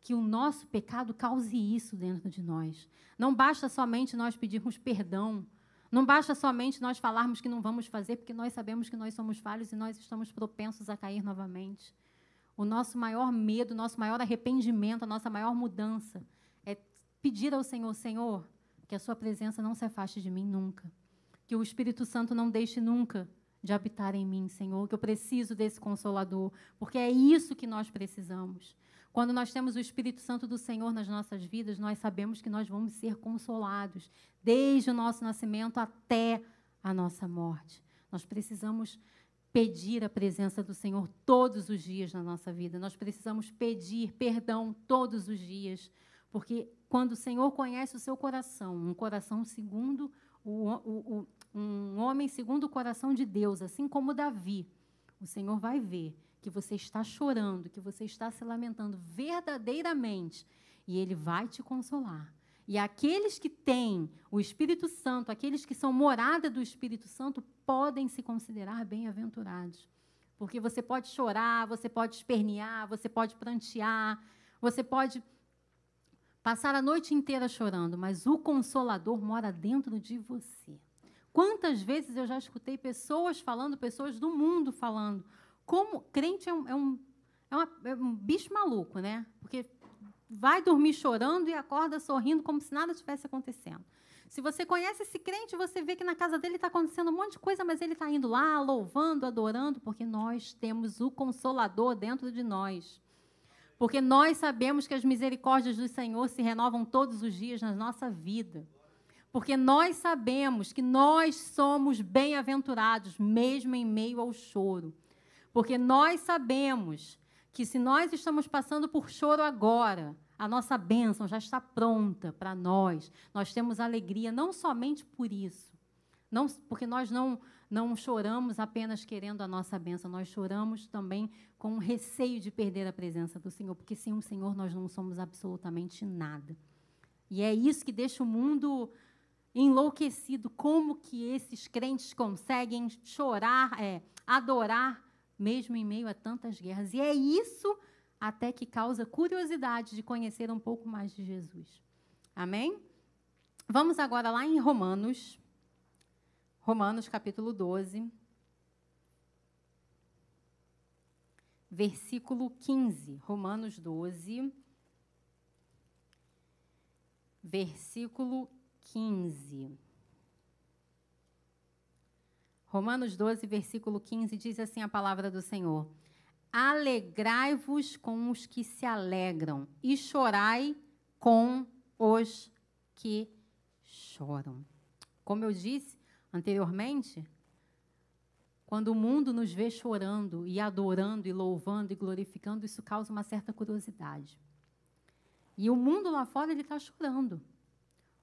que o nosso pecado cause isso dentro de nós. Não basta somente nós pedirmos perdão. Não basta somente nós falarmos que não vamos fazer, porque nós sabemos que nós somos falhos e nós estamos propensos a cair novamente. O nosso maior medo, o nosso maior arrependimento, a nossa maior mudança é pedir ao Senhor: Senhor, que a Sua presença não se afaste de mim nunca. Que o Espírito Santo não deixe nunca de habitar em mim, Senhor, que eu preciso desse consolador, porque é isso que nós precisamos. Quando nós temos o Espírito Santo do Senhor nas nossas vidas, nós sabemos que nós vamos ser consolados, desde o nosso nascimento até a nossa morte. Nós precisamos pedir a presença do Senhor todos os dias na nossa vida. Nós precisamos pedir perdão todos os dias, porque quando o Senhor conhece o seu coração, um coração segundo o, o, o, um homem segundo o coração de Deus, assim como Davi, o Senhor vai ver que você está chorando, que você está se lamentando verdadeiramente, e Ele vai te consolar. E aqueles que têm o Espírito Santo, aqueles que são morada do Espírito Santo, podem se considerar bem-aventurados. Porque você pode chorar, você pode espernear, você pode prantear, você pode passar a noite inteira chorando, mas o Consolador mora dentro de você. Quantas vezes eu já escutei pessoas falando, pessoas do mundo falando, como crente é um, é um, é, uma, é um bicho maluco, né? Porque vai dormir chorando e acorda sorrindo como se nada tivesse acontecendo. Se você conhece esse crente, você vê que na casa dele está acontecendo um monte de coisa, mas ele está indo lá, louvando, adorando, porque nós temos o Consolador dentro de nós. Porque nós sabemos que as misericórdias do Senhor se renovam todos os dias na nossa vida. Porque nós sabemos que nós somos bem-aventurados, mesmo em meio ao choro. Porque nós sabemos que se nós estamos passando por choro agora, a nossa bênção já está pronta para nós. Nós temos alegria não somente por isso, não porque nós não não choramos apenas querendo a nossa bênção, nós choramos também com receio de perder a presença do Senhor, porque sem o Senhor nós não somos absolutamente nada. E é isso que deixa o mundo enlouquecido. Como que esses crentes conseguem chorar, é, adorar mesmo em meio a tantas guerras. E é isso até que causa curiosidade de conhecer um pouco mais de Jesus. Amém? Vamos agora lá em Romanos, Romanos capítulo 12, versículo 15. Romanos 12, versículo 15. Romanos 12, versículo 15, diz assim a palavra do Senhor: Alegrai-vos com os que se alegram, e chorai com os que choram. Como eu disse anteriormente, quando o mundo nos vê chorando e adorando e louvando e glorificando, isso causa uma certa curiosidade. E o mundo lá fora ele está chorando.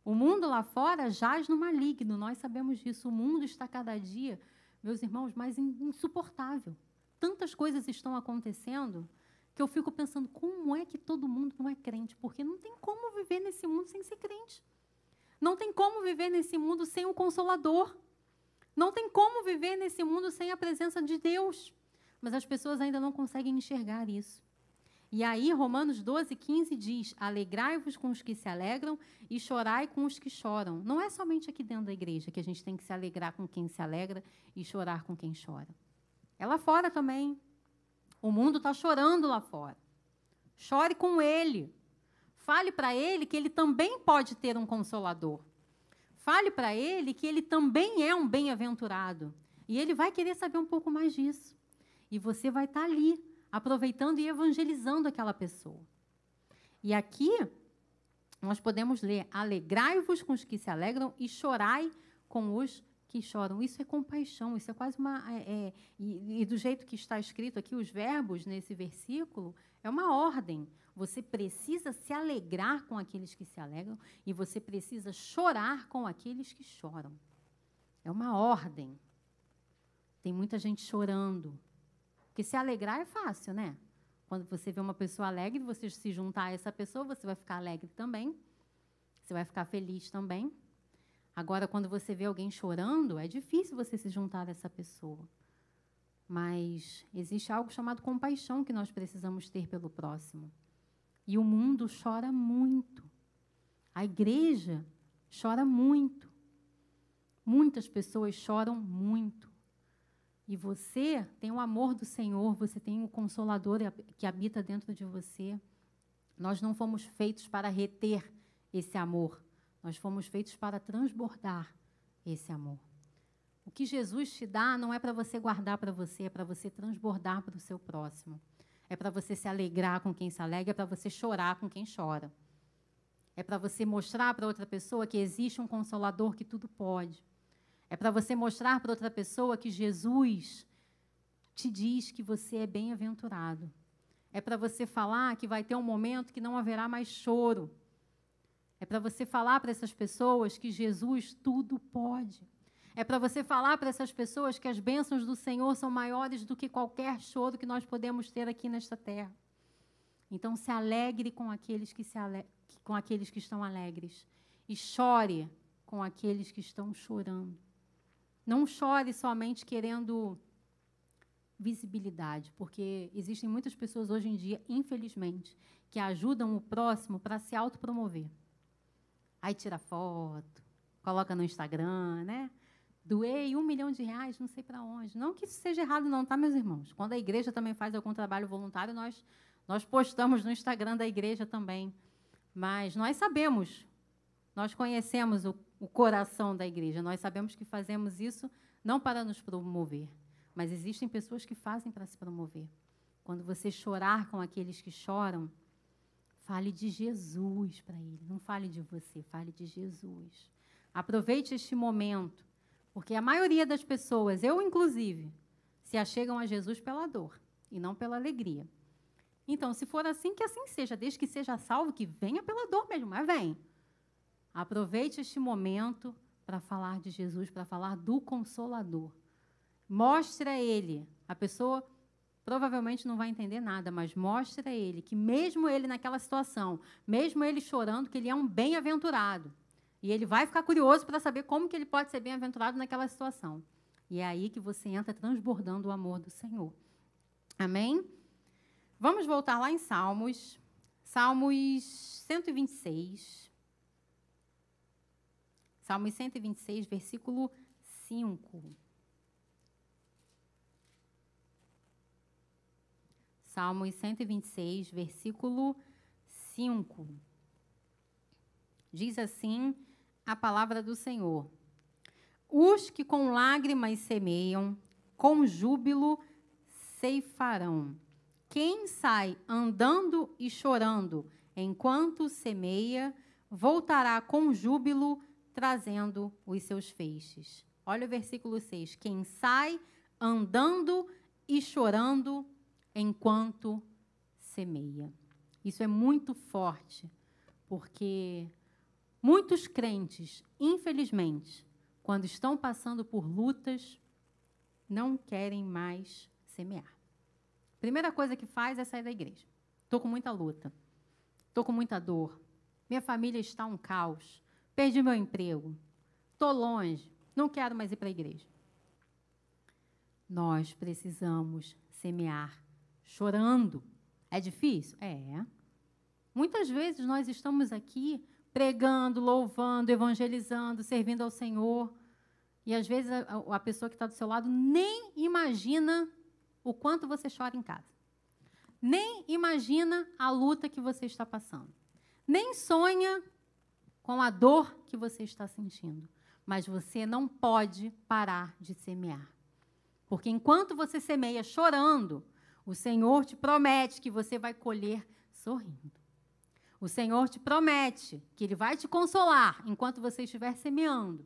O mundo lá fora jaz no maligno, nós sabemos disso. O mundo está cada dia, meus irmãos, mais insuportável. Tantas coisas estão acontecendo que eu fico pensando como é que todo mundo não é crente, porque não tem como viver nesse mundo sem ser crente. Não tem como viver nesse mundo sem o consolador. Não tem como viver nesse mundo sem a presença de Deus. Mas as pessoas ainda não conseguem enxergar isso. E aí, Romanos 12, 15 diz: Alegrai-vos com os que se alegram e chorai com os que choram. Não é somente aqui dentro da igreja que a gente tem que se alegrar com quem se alegra e chorar com quem chora. É lá fora também. O mundo está chorando lá fora. Chore com ele. Fale para ele que ele também pode ter um consolador. Fale para ele que ele também é um bem-aventurado. E ele vai querer saber um pouco mais disso. E você vai estar tá ali aproveitando e evangelizando aquela pessoa. E aqui nós podemos ler: alegrai-vos com os que se alegram e chorai com os que choram. Isso é compaixão, isso é quase uma. É, é, e, e do jeito que está escrito aqui, os verbos nesse versículo, é uma ordem. Você precisa se alegrar com aqueles que se alegram e você precisa chorar com aqueles que choram. É uma ordem. Tem muita gente chorando, porque se alegrar é fácil, né? Quando você vê uma pessoa alegre, você se juntar a essa pessoa, você vai ficar alegre também. Você vai ficar feliz também. Agora, quando você vê alguém chorando, é difícil você se juntar a essa pessoa. Mas existe algo chamado compaixão que nós precisamos ter pelo próximo. E o mundo chora muito. A igreja chora muito. Muitas pessoas choram muito. E você tem o amor do Senhor, você tem o consolador que habita dentro de você. Nós não fomos feitos para reter esse amor, nós fomos feitos para transbordar esse amor. O que Jesus te dá não é para você guardar para você, é para você transbordar para o seu próximo. É para você se alegrar com quem se alegra, é para você chorar com quem chora. É para você mostrar para outra pessoa que existe um consolador que tudo pode. É para você mostrar para outra pessoa que Jesus te diz que você é bem-aventurado. É para você falar que vai ter um momento que não haverá mais choro. É para você falar para essas pessoas que Jesus tudo pode. É para você falar para essas pessoas que as bênçãos do Senhor são maiores do que qualquer choro que nós podemos ter aqui nesta terra. Então se alegre com aqueles que se ale... com aqueles que estão alegres e chore com aqueles que estão chorando. Não chore somente querendo visibilidade, porque existem muitas pessoas hoje em dia, infelizmente, que ajudam o próximo para se autopromover. Aí tira foto, coloca no Instagram, né? Doei um milhão de reais, não sei para onde. Não que isso seja errado, não, tá, meus irmãos? Quando a igreja também faz algum trabalho voluntário, nós, nós postamos no Instagram da igreja também. Mas nós sabemos, nós conhecemos o, o coração da igreja, nós sabemos que fazemos isso não para nos promover, mas existem pessoas que fazem para se promover. Quando você chorar com aqueles que choram, fale de Jesus para ele, não fale de você, fale de Jesus. Aproveite este momento porque a maioria das pessoas, eu inclusive, se achegam a Jesus pela dor e não pela alegria. Então, se for assim, que assim seja, desde que seja salvo, que venha pela dor mesmo, mas vem. Aproveite este momento para falar de Jesus, para falar do Consolador. Mostre a ele. A pessoa provavelmente não vai entender nada, mas mostre a ele que, mesmo ele naquela situação, mesmo ele chorando, que ele é um bem-aventurado. E ele vai ficar curioso para saber como que ele pode ser bem-aventurado naquela situação. E é aí que você entra transbordando o amor do Senhor. Amém? Vamos voltar lá em Salmos. Salmos 126. Salmos 126, versículo 5. Salmos 126, versículo 5. Diz assim a palavra do Senhor. Os que com lágrimas semeiam, com júbilo ceifarão. Quem sai andando e chorando enquanto semeia, voltará com júbilo trazendo os seus feixes. Olha o versículo 6. Quem sai andando e chorando enquanto semeia. Isso é muito forte, porque Muitos crentes, infelizmente, quando estão passando por lutas, não querem mais semear. Primeira coisa que faz é sair da igreja. Estou com muita luta. Estou com muita dor. Minha família está um caos. Perdi meu emprego. Estou longe. Não quero mais ir para a igreja. Nós precisamos semear chorando. É difícil? É. Muitas vezes nós estamos aqui pregando, louvando, evangelizando, servindo ao Senhor. E às vezes a, a pessoa que está do seu lado nem imagina o quanto você chora em casa. Nem imagina a luta que você está passando. Nem sonha com a dor que você está sentindo. Mas você não pode parar de semear. Porque enquanto você semeia chorando, o Senhor te promete que você vai colher sorrindo. O Senhor te promete que Ele vai te consolar enquanto você estiver semeando.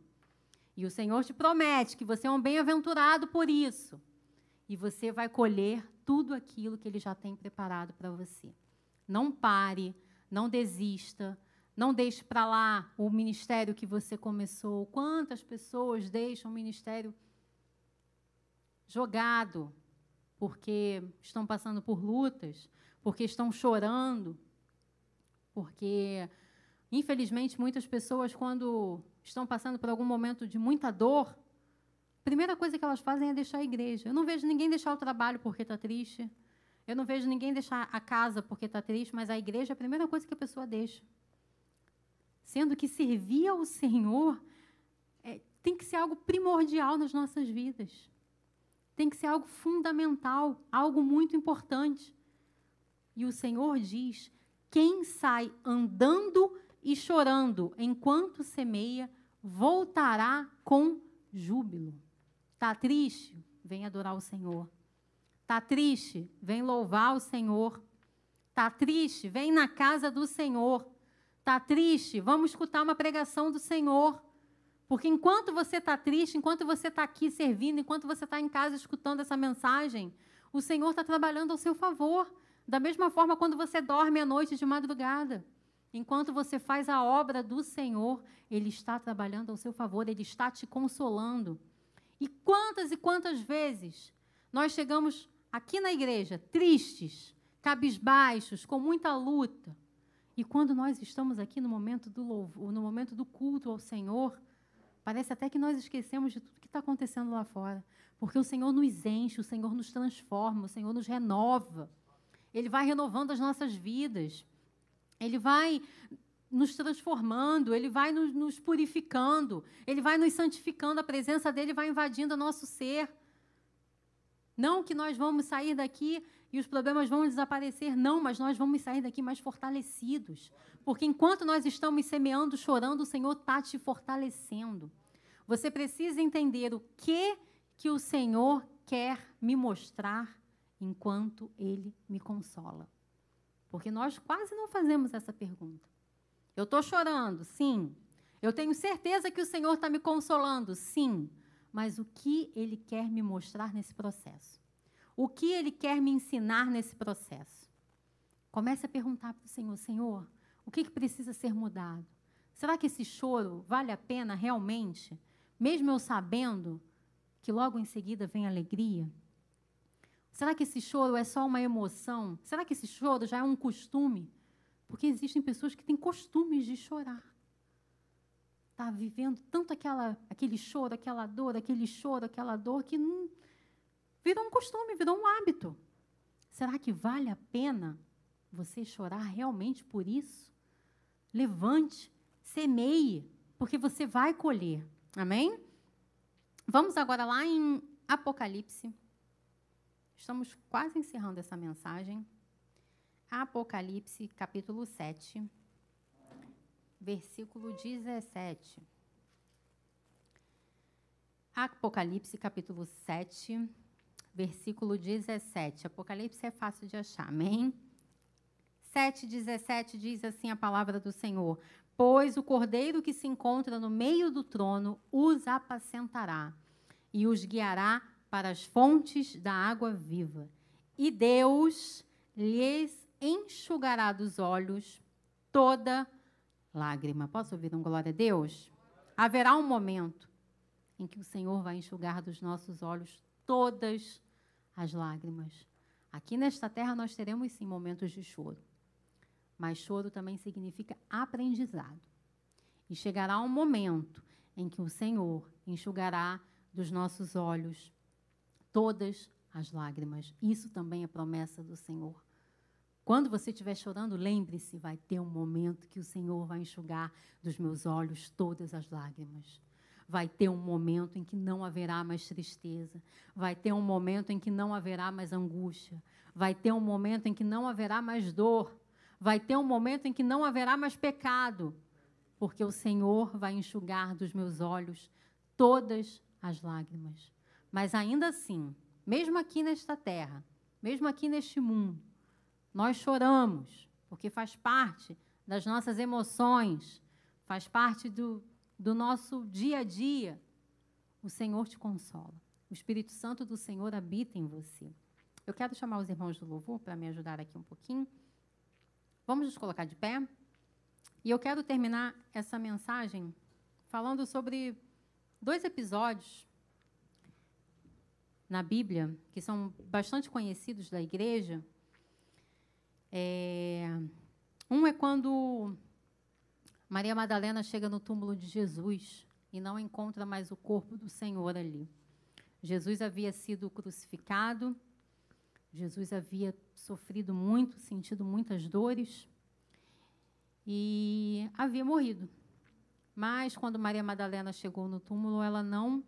E o Senhor te promete que você é um bem-aventurado por isso. E você vai colher tudo aquilo que Ele já tem preparado para você. Não pare, não desista, não deixe para lá o ministério que você começou. Quantas pessoas deixam o ministério jogado porque estão passando por lutas, porque estão chorando, porque, infelizmente, muitas pessoas, quando estão passando por algum momento de muita dor, a primeira coisa que elas fazem é deixar a igreja. Eu não vejo ninguém deixar o trabalho porque está triste. Eu não vejo ninguém deixar a casa porque está triste, mas a igreja é a primeira coisa que a pessoa deixa. Sendo que servir ao Senhor é, tem que ser algo primordial nas nossas vidas. Tem que ser algo fundamental, algo muito importante. E o Senhor diz: quem sai andando e chorando enquanto semeia, voltará com júbilo. Está triste? Vem adorar o Senhor. Está triste? Vem louvar o Senhor. Está triste? Vem na casa do Senhor. Está triste? Vamos escutar uma pregação do Senhor. Porque enquanto você está triste, enquanto você está aqui servindo, enquanto você está em casa escutando essa mensagem, o Senhor está trabalhando ao seu favor. Da mesma forma, quando você dorme à noite de madrugada, enquanto você faz a obra do Senhor, Ele está trabalhando ao seu favor, Ele está te consolando. E quantas e quantas vezes nós chegamos aqui na igreja tristes, cabisbaixos, com muita luta, e quando nós estamos aqui no momento do louvor, no momento do culto ao Senhor, parece até que nós esquecemos de tudo que está acontecendo lá fora, porque o Senhor nos enche, o Senhor nos transforma, o Senhor nos renova. Ele vai renovando as nossas vidas. Ele vai nos transformando, ele vai nos, nos, purificando, ele vai nos santificando, a presença dele vai invadindo o nosso ser. Não que nós vamos sair daqui e os problemas vão desaparecer, não, mas nós vamos sair daqui mais fortalecidos. Porque enquanto nós estamos semeando, chorando, o Senhor está te fortalecendo. Você precisa entender o que, que o Senhor quer me mostrar enquanto Ele me consola? Porque nós quase não fazemos essa pergunta. Eu estou chorando, sim. Eu tenho certeza que o Senhor está me consolando, sim. Mas o que Ele quer me mostrar nesse processo? O que Ele quer me ensinar nesse processo? Comece a perguntar para o Senhor: Senhor, o que, que precisa ser mudado? Será que esse choro vale a pena realmente? Mesmo eu sabendo que logo em seguida vem alegria? Será que esse choro é só uma emoção? Será que esse choro já é um costume? Porque existem pessoas que têm costumes de chorar. Está vivendo tanto aquela, aquele choro, aquela dor, aquele choro, aquela dor, que não, virou um costume, virou um hábito. Será que vale a pena você chorar realmente por isso? Levante, semeie, porque você vai colher. Amém? Vamos agora lá em Apocalipse Estamos quase encerrando essa mensagem. Apocalipse, capítulo 7, versículo 17. Apocalipse, capítulo 7, versículo 17. Apocalipse é fácil de achar, amém? 7, 17 diz assim a palavra do Senhor: Pois o cordeiro que se encontra no meio do trono os apacentará e os guiará para as fontes da água viva, e Deus lhes enxugará dos olhos toda lágrima. Posso ouvir um glória a Deus? Haverá um momento em que o Senhor vai enxugar dos nossos olhos todas as lágrimas. Aqui nesta terra nós teremos sim momentos de choro, mas choro também significa aprendizado. E chegará um momento em que o Senhor enxugará dos nossos olhos todas as lágrimas. Isso também é promessa do Senhor. Quando você estiver chorando, lembre-se, vai ter um momento que o Senhor vai enxugar dos meus olhos todas as lágrimas. Vai ter um momento em que não haverá mais tristeza. Vai ter um momento em que não haverá mais angústia. Vai ter um momento em que não haverá mais dor. Vai ter um momento em que não haverá mais pecado. Porque o Senhor vai enxugar dos meus olhos todas as lágrimas. Mas ainda assim, mesmo aqui nesta terra, mesmo aqui neste mundo, nós choramos, porque faz parte das nossas emoções, faz parte do, do nosso dia a dia. O Senhor te consola. O Espírito Santo do Senhor habita em você. Eu quero chamar os irmãos do louvor para me ajudar aqui um pouquinho. Vamos nos colocar de pé. E eu quero terminar essa mensagem falando sobre dois episódios na Bíblia, que são bastante conhecidos da igreja. É, um é quando Maria Madalena chega no túmulo de Jesus e não encontra mais o corpo do Senhor ali. Jesus havia sido crucificado, Jesus havia sofrido muito, sentido muitas dores e havia morrido. Mas quando Maria Madalena chegou no túmulo, ela não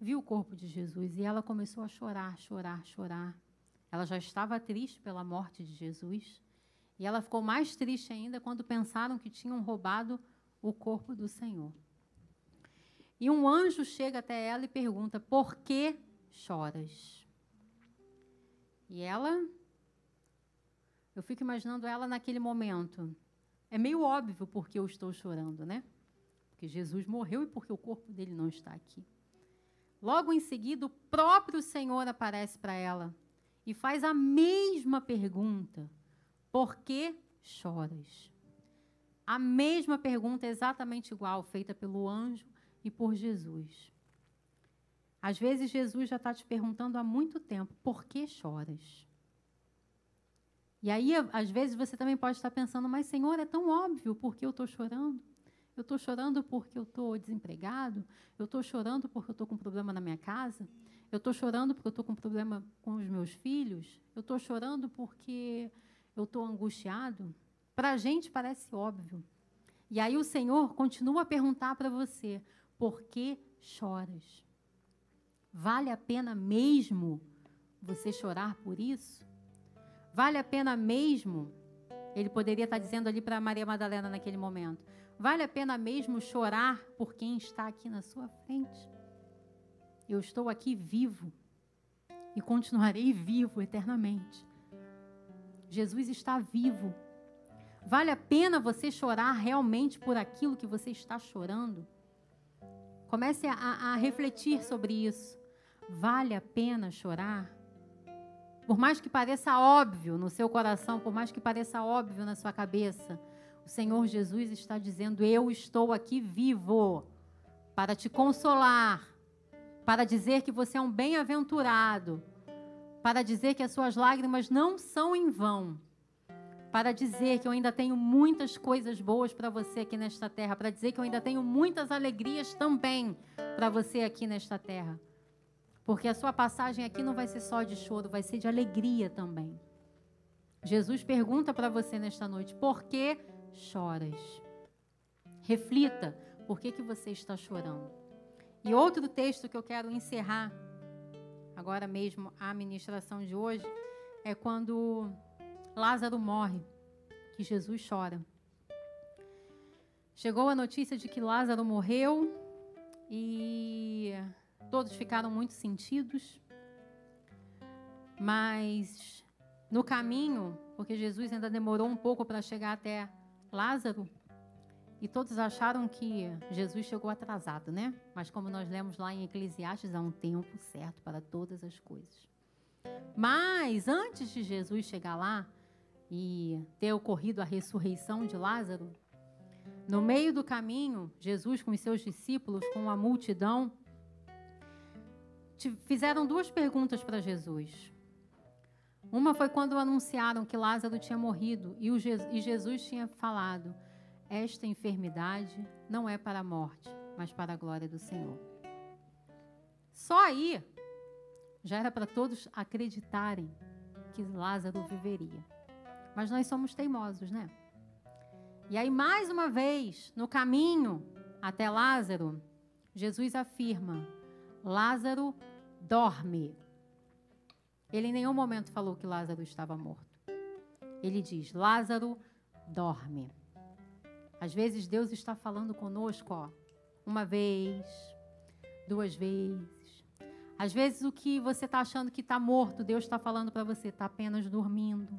viu o corpo de Jesus e ela começou a chorar, chorar, chorar. Ela já estava triste pela morte de Jesus e ela ficou mais triste ainda quando pensaram que tinham roubado o corpo do Senhor. E um anjo chega até ela e pergunta: Por que choras? E ela, eu fico imaginando ela naquele momento. É meio óbvio porque eu estou chorando, né? Porque Jesus morreu e porque o corpo dele não está aqui. Logo em seguida, o próprio Senhor aparece para ela e faz a mesma pergunta: Por que choras? A mesma pergunta exatamente igual, feita pelo anjo e por Jesus. Às vezes, Jesus já está te perguntando há muito tempo: Por que choras? E aí, às vezes, você também pode estar pensando: Mas, Senhor, é tão óbvio por que eu estou chorando. Eu estou chorando porque eu estou desempregado. Eu estou chorando porque eu estou com problema na minha casa. Eu estou chorando porque eu estou com problema com os meus filhos. Eu estou chorando porque eu estou angustiado. Para a gente parece óbvio. E aí o Senhor continua a perguntar para você: por que choras? Vale a pena mesmo você chorar por isso? Vale a pena mesmo? Ele poderia estar dizendo ali para Maria Madalena naquele momento: Vale a pena mesmo chorar por quem está aqui na sua frente? Eu estou aqui vivo e continuarei vivo eternamente. Jesus está vivo. Vale a pena você chorar realmente por aquilo que você está chorando? Comece a, a refletir sobre isso. Vale a pena chorar? Por mais que pareça óbvio no seu coração, por mais que pareça óbvio na sua cabeça, o Senhor Jesus está dizendo: Eu estou aqui vivo para te consolar, para dizer que você é um bem-aventurado, para dizer que as suas lágrimas não são em vão, para dizer que eu ainda tenho muitas coisas boas para você aqui nesta terra, para dizer que eu ainda tenho muitas alegrias também para você aqui nesta terra. Porque a sua passagem aqui não vai ser só de choro, vai ser de alegria também. Jesus pergunta para você nesta noite: por que choras? Reflita, por que, que você está chorando? E outro texto que eu quero encerrar, agora mesmo, a ministração de hoje, é quando Lázaro morre, que Jesus chora. Chegou a notícia de que Lázaro morreu e todos ficaram muito sentidos, mas no caminho, porque Jesus ainda demorou um pouco para chegar até Lázaro, e todos acharam que Jesus chegou atrasado, né? Mas como nós lemos lá em Eclesiastes, há um tempo certo para todas as coisas. Mas antes de Jesus chegar lá e ter ocorrido a ressurreição de Lázaro, no meio do caminho, Jesus com os seus discípulos, com a multidão, fizeram duas perguntas para Jesus. Uma foi quando anunciaram que Lázaro tinha morrido e, Jesus tinha falado: Esta enfermidade não é para a morte, mas para a glória do Senhor. Só aí já era para todos acreditarem que Lázaro viveria. Mas nós somos teimosos, né? E aí, mais uma vez, no caminho até Lázaro, Jesus afirma: Lázaro dorme. Ele em nenhum momento falou que Lázaro estava morto. Ele diz: Lázaro dorme. Às vezes Deus está falando conosco, ó, uma vez, duas vezes. Às vezes o que você está achando que está morto, Deus está falando para você, está apenas dormindo.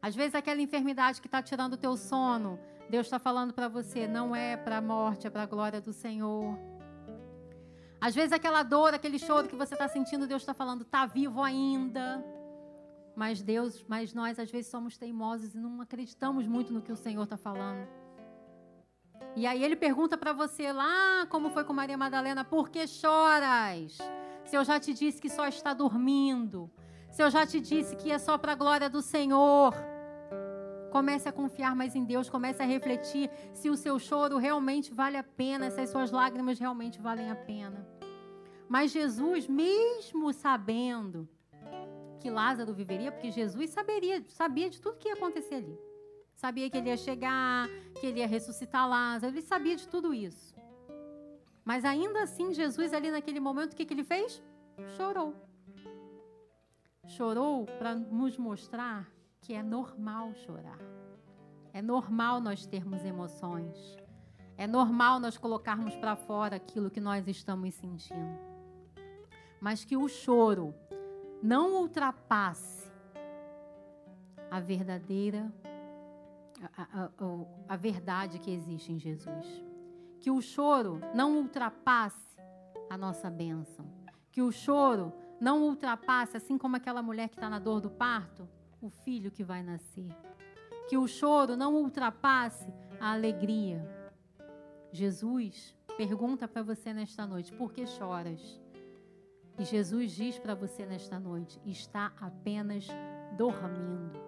Às vezes aquela enfermidade que está tirando o teu sono, Deus está falando para você, não é para a morte, é para a glória do Senhor. Às vezes aquela dor, aquele choro que você está sentindo, Deus está falando, está vivo ainda. Mas Deus, mas nós às vezes somos teimosos e não acreditamos muito no que o Senhor está falando. E aí ele pergunta para você lá, como foi com Maria Madalena, por que choras? Se eu já te disse que só está dormindo. Se eu já te disse que é só para a glória do Senhor. Comece a confiar mais em Deus, comece a refletir se o seu choro realmente vale a pena, se as suas lágrimas realmente valem a pena. Mas Jesus, mesmo sabendo que Lázaro viveria, porque Jesus saberia, sabia de tudo que ia acontecer ali. Sabia que ele ia chegar, que ele ia ressuscitar Lázaro, ele sabia de tudo isso. Mas ainda assim, Jesus ali naquele momento, o que, que ele fez? Chorou. Chorou para nos mostrar que é normal chorar. É normal nós termos emoções. É normal nós colocarmos para fora aquilo que nós estamos sentindo. Mas que o choro não ultrapasse a verdadeira, a, a, a, verdade que existe em Jesus. Que o choro não ultrapasse a nossa bênção. Que o choro não ultrapasse, assim como aquela mulher que está na dor do parto, o filho que vai nascer. Que o choro não ultrapasse a alegria. Jesus pergunta para você nesta noite: por que choras? E Jesus diz para você nesta noite: está apenas dormindo.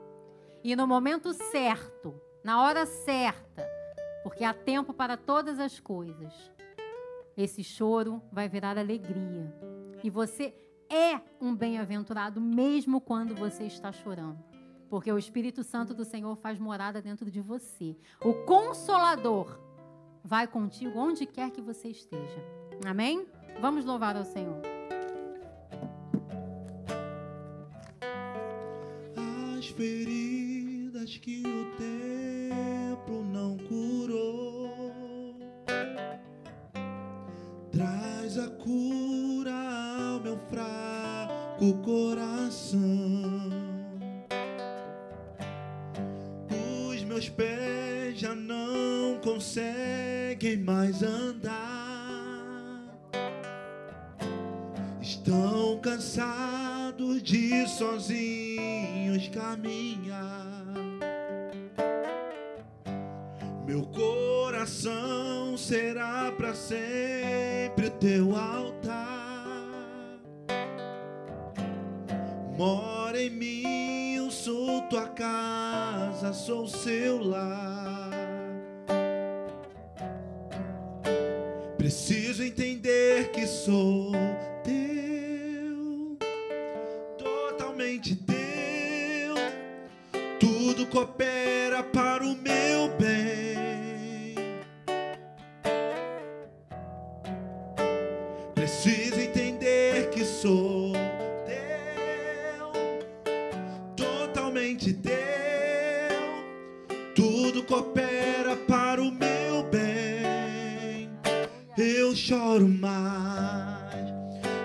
E no momento certo, na hora certa, porque há tempo para todas as coisas, esse choro vai virar alegria. E você é um bem-aventurado mesmo quando você está chorando. Porque o Espírito Santo do Senhor faz morada dentro de você. O Consolador vai contigo onde quer que você esteja. Amém? Vamos louvar ao Senhor. Feridas que o tempo não curou, traz a cura ao meu fraco coração. Os meus pés já não conseguem mais andar. Estão cansados de sozinhos caminhar. Meu coração será para sempre teu altar. Mora em mim, eu sou tua casa, sou seu lar. Preciso entender que sou coopera para o meu bem. Preciso entender que sou teu, totalmente teu. Tudo coopera para o meu bem. Eu choro mais.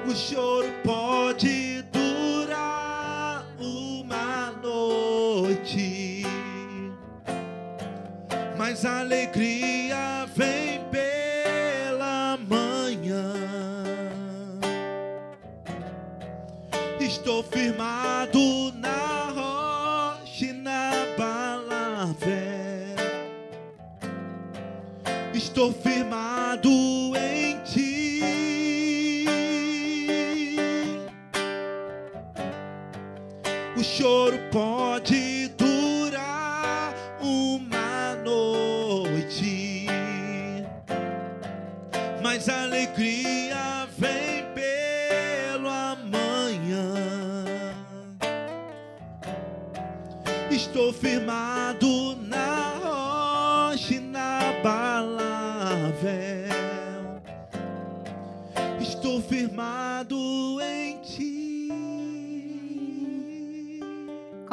O choro Estou firmado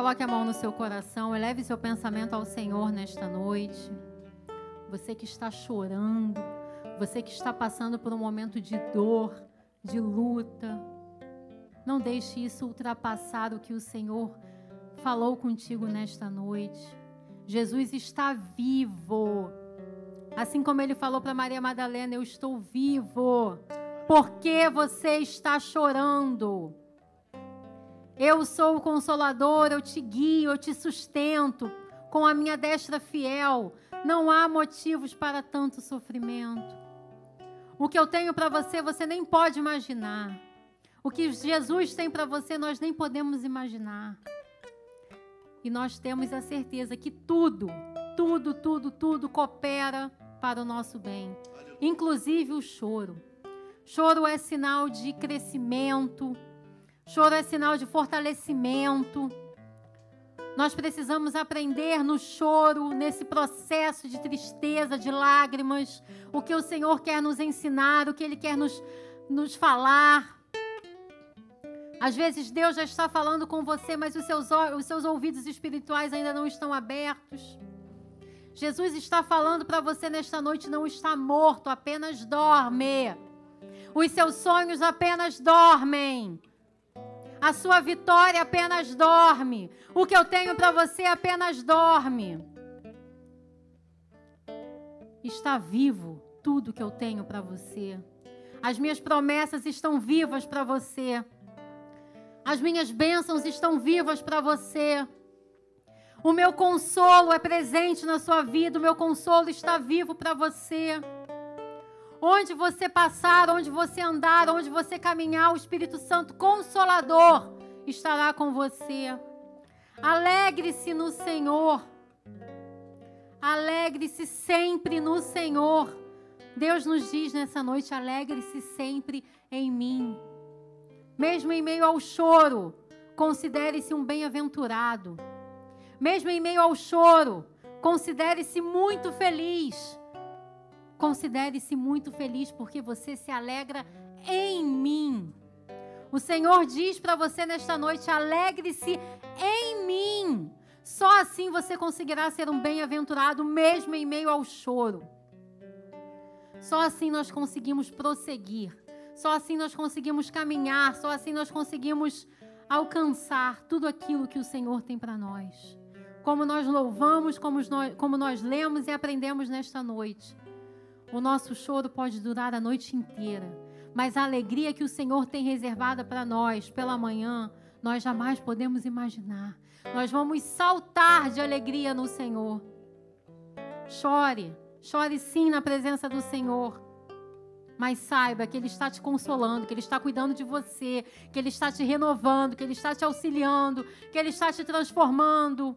Coloque a mão no seu coração, eleve seu pensamento ao Senhor nesta noite. Você que está chorando, você que está passando por um momento de dor, de luta, não deixe isso ultrapassar o que o Senhor falou contigo nesta noite. Jesus está vivo. Assim como ele falou para Maria Madalena: Eu estou vivo. Por que você está chorando? Eu sou o consolador, eu te guio, eu te sustento com a minha destra fiel. Não há motivos para tanto sofrimento. O que eu tenho para você, você nem pode imaginar. O que Jesus tem para você, nós nem podemos imaginar. E nós temos a certeza que tudo, tudo, tudo, tudo coopera para o nosso bem, inclusive o choro. Choro é sinal de crescimento. Choro é sinal de fortalecimento. Nós precisamos aprender no choro, nesse processo de tristeza, de lágrimas, o que o Senhor quer nos ensinar, o que Ele quer nos, nos falar. Às vezes Deus já está falando com você, mas os seus, os seus ouvidos espirituais ainda não estão abertos. Jesus está falando para você nesta noite: não está morto, apenas dorme. Os seus sonhos apenas dormem. A sua vitória apenas dorme. O que eu tenho para você apenas dorme. Está vivo tudo que eu tenho para você. As minhas promessas estão vivas para você. As minhas bênçãos estão vivas para você. O meu consolo é presente na sua vida. O meu consolo está vivo para você. Onde você passar, onde você andar, onde você caminhar, o Espírito Santo Consolador estará com você. Alegre-se no Senhor. Alegre-se sempre no Senhor. Deus nos diz nessa noite: alegre-se sempre em mim. Mesmo em meio ao choro, considere-se um bem-aventurado. Mesmo em meio ao choro, considere-se muito feliz Considere-se muito feliz porque você se alegra em mim. O Senhor diz para você nesta noite: alegre-se em mim. Só assim você conseguirá ser um bem-aventurado, mesmo em meio ao choro. Só assim nós conseguimos prosseguir. Só assim nós conseguimos caminhar. Só assim nós conseguimos alcançar tudo aquilo que o Senhor tem para nós. Como nós louvamos, como nós, como nós lemos e aprendemos nesta noite. O nosso choro pode durar a noite inteira, mas a alegria que o Senhor tem reservada para nós pela manhã, nós jamais podemos imaginar. Nós vamos saltar de alegria no Senhor. Chore, chore sim na presença do Senhor. Mas saiba que Ele está te consolando, que Ele está cuidando de você, que Ele está te renovando, que Ele está te auxiliando, que Ele está te transformando.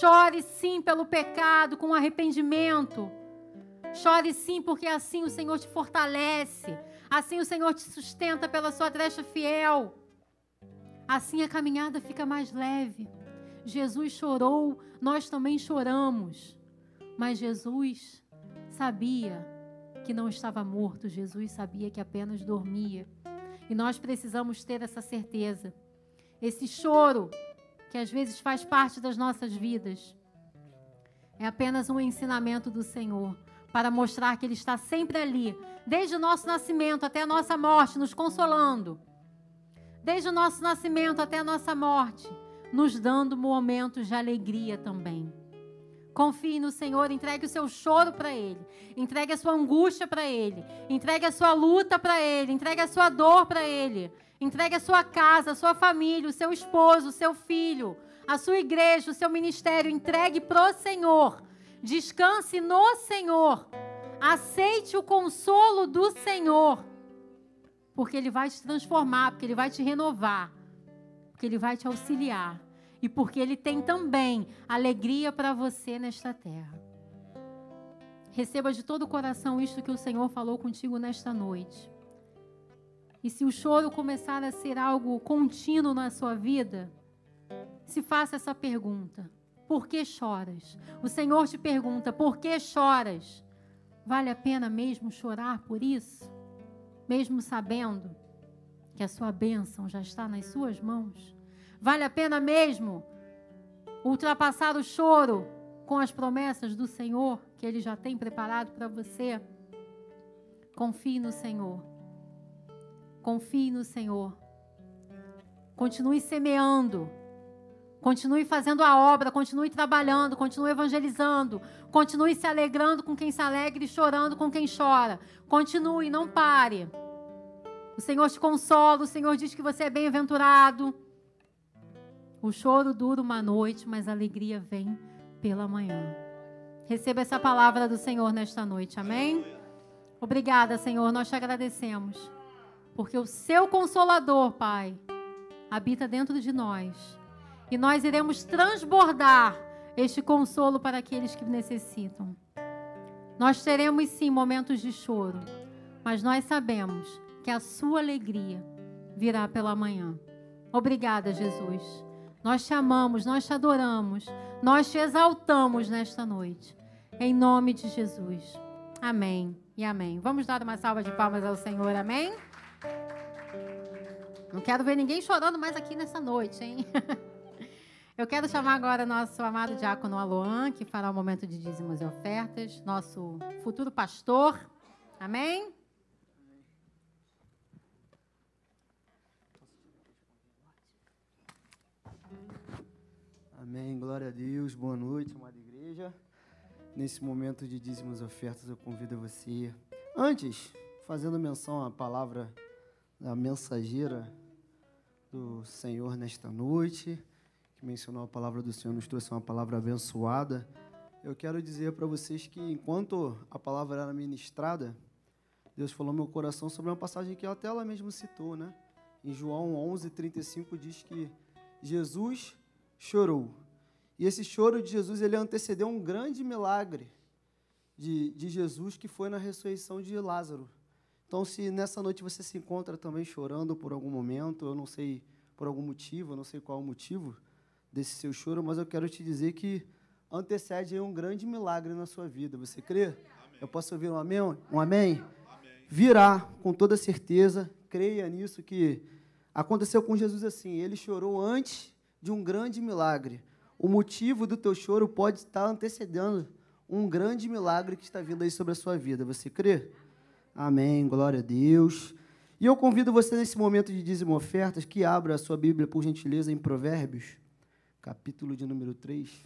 Chore sim pelo pecado com arrependimento Chore sim, porque assim o Senhor te fortalece. Assim o Senhor te sustenta pela sua trecha fiel. Assim a caminhada fica mais leve. Jesus chorou, nós também choramos. Mas Jesus sabia que não estava morto, Jesus sabia que apenas dormia. E nós precisamos ter essa certeza. Esse choro, que às vezes faz parte das nossas vidas, é apenas um ensinamento do Senhor para mostrar que Ele está sempre ali, desde o nosso nascimento até a nossa morte, nos consolando. Desde o nosso nascimento até a nossa morte, nos dando momentos de alegria também. Confie no Senhor, entregue o seu choro para Ele, entregue a sua angústia para Ele, entregue a sua luta para Ele, entregue a sua dor para Ele, entregue a sua casa, a sua família, o seu esposo, o seu filho, a sua igreja, o seu ministério, entregue para o Senhor Descanse no Senhor. Aceite o consolo do Senhor. Porque Ele vai te transformar, porque Ele vai te renovar, porque Ele vai te auxiliar. E porque Ele tem também alegria para você nesta terra. Receba de todo o coração isto que o Senhor falou contigo nesta noite. E se o choro começar a ser algo contínuo na sua vida, se faça essa pergunta: por que choras? O Senhor te pergunta: por que choras? Vale a pena mesmo chorar por isso? Mesmo sabendo que a sua bênção já está nas suas mãos? Vale a pena mesmo ultrapassar o choro com as promessas do Senhor que Ele já tem preparado para você? Confie no Senhor. Confie no Senhor. Continue semeando Continue fazendo a obra, continue trabalhando, continue evangelizando, continue se alegrando com quem se alegra e chorando com quem chora. Continue, não pare. O Senhor te consola, o Senhor diz que você é bem-aventurado. O choro dura uma noite, mas a alegria vem pela manhã. Receba essa palavra do Senhor nesta noite, amém? Obrigada, Senhor, nós te agradecemos, porque o seu consolador, Pai, habita dentro de nós e nós iremos transbordar este consolo para aqueles que necessitam. Nós teremos sim momentos de choro, mas nós sabemos que a sua alegria virá pela manhã. Obrigada, Jesus. Nós te amamos, nós te adoramos, nós te exaltamos nesta noite. Em nome de Jesus. Amém e amém. Vamos dar uma salva de palmas ao Senhor, amém? Não quero ver ninguém chorando mais aqui nessa noite, hein? Eu quero chamar agora nosso amado diácono Aloan, que fará o um momento de dízimos e ofertas, nosso futuro pastor. Amém? Amém. Glória a Deus. Boa noite, amada igreja. Nesse momento de dízimos e ofertas, eu convido você. Antes, fazendo menção à palavra da mensageira do Senhor nesta noite que mencionou a palavra do Senhor, nos trouxe uma palavra abençoada. Eu quero dizer para vocês que enquanto a palavra era ministrada, Deus falou no meu coração sobre uma passagem que até ela mesma citou, né? Em João 11:35 diz que Jesus chorou. E esse choro de Jesus ele antecedeu um grande milagre de, de Jesus que foi na ressurreição de Lázaro. Então, se nessa noite você se encontra também chorando por algum momento, eu não sei por algum motivo, eu não sei qual o motivo, desse seu choro, mas eu quero te dizer que antecede um grande milagre na sua vida. Você crê? Amém. Eu posso ouvir um amém? Um amém? amém? Virá com toda certeza, creia nisso que aconteceu com Jesus assim, ele chorou antes de um grande milagre. O motivo do teu choro pode estar antecedendo um grande milagre que está vindo aí sobre a sua vida. Você crê? Amém. Glória a Deus. E eu convido você nesse momento de dízimo ofertas que abra a sua Bíblia, por gentileza, em Provérbios capítulo de número 3.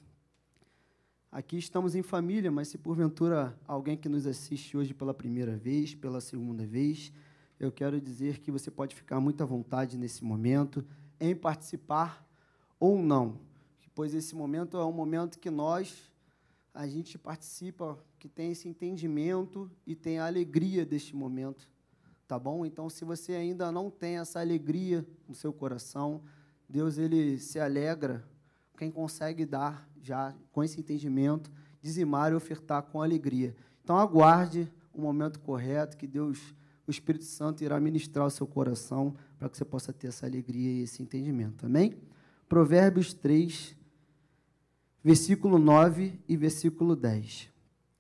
Aqui estamos em família, mas se porventura alguém que nos assiste hoje pela primeira vez, pela segunda vez, eu quero dizer que você pode ficar muito à vontade nesse momento em participar ou não, pois esse momento é um momento que nós a gente participa, que tem esse entendimento e tem a alegria deste momento, tá bom? Então, se você ainda não tem essa alegria no seu coração, Deus ele se alegra quem consegue dar já com esse entendimento, dizimar e ofertar com alegria. Então aguarde o momento correto que Deus, o Espírito Santo, irá ministrar o seu coração para que você possa ter essa alegria e esse entendimento. Amém? Provérbios 3, versículo 9 e versículo 10.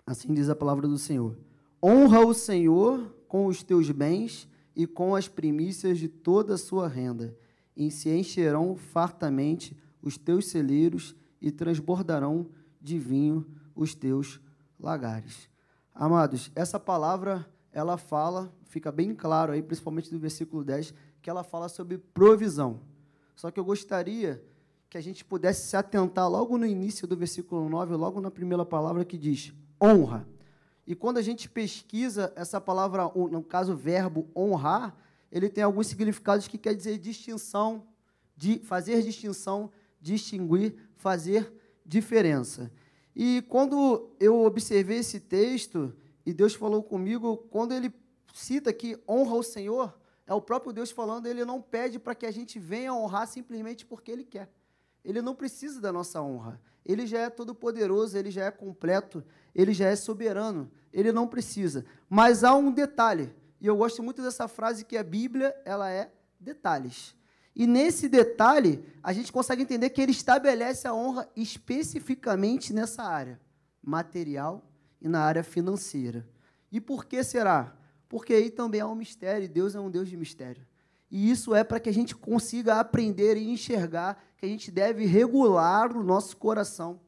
Assim diz a palavra do Senhor: Honra o Senhor com os teus bens e com as primícias de toda a sua renda, e se encherão fartamente os teus celeiros e transbordarão de vinho os teus lagares. Amados, essa palavra, ela fala, fica bem claro aí, principalmente do versículo 10, que ela fala sobre provisão. Só que eu gostaria que a gente pudesse se atentar logo no início do versículo 9, logo na primeira palavra que diz honra. E quando a gente pesquisa essa palavra, no caso, verbo honrar, ele tem alguns significados que quer dizer distinção, de fazer distinção, distinguir, fazer diferença. E quando eu observei esse texto, e Deus falou comigo, quando ele cita que honra o Senhor, é o próprio Deus falando, ele não pede para que a gente venha honrar simplesmente porque ele quer. Ele não precisa da nossa honra. Ele já é todo poderoso, ele já é completo, ele já é soberano. Ele não precisa. Mas há um detalhe, e eu gosto muito dessa frase que a Bíblia, ela é detalhes. E nesse detalhe, a gente consegue entender que ele estabelece a honra especificamente nessa área material e na área financeira. E por que será? Porque aí também há um mistério, e Deus é um Deus de mistério. E isso é para que a gente consiga aprender e enxergar que a gente deve regular o nosso coração,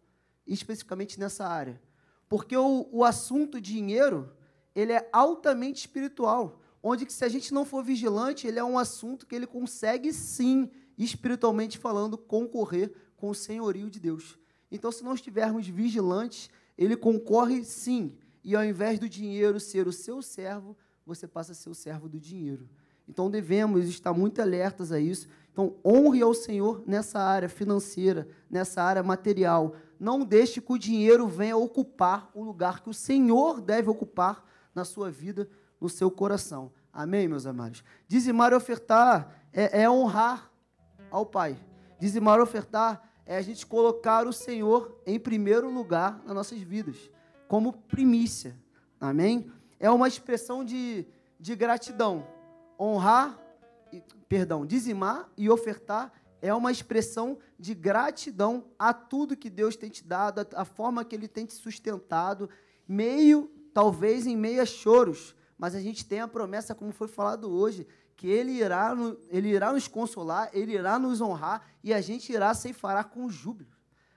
especificamente nessa área. Porque o, o assunto dinheiro, ele é altamente espiritual onde que se a gente não for vigilante, ele é um assunto que ele consegue sim, espiritualmente falando, concorrer com o senhorio de Deus. Então, se não estivermos vigilantes, ele concorre sim, e ao invés do dinheiro ser o seu servo, você passa a ser o servo do dinheiro. Então, devemos estar muito alertas a isso. Então, honre ao Senhor nessa área financeira, nessa área material. Não deixe que o dinheiro venha ocupar o lugar que o Senhor deve ocupar na sua vida, no seu coração. Amém, meus amados? Dizimar e ofertar é, é honrar ao Pai. Dizimar e ofertar é a gente colocar o Senhor em primeiro lugar nas nossas vidas, como primícia. Amém? É uma expressão de, de gratidão. Honrar perdão, dizimar e ofertar é uma expressão de gratidão a tudo que Deus tem te dado, a, a forma que Ele tem te sustentado, meio, talvez em meio a choros, mas a gente tem a promessa, como foi falado hoje, que Ele irá, ele irá nos consolar, Ele irá nos honrar e a gente irá ceifará com júbilo.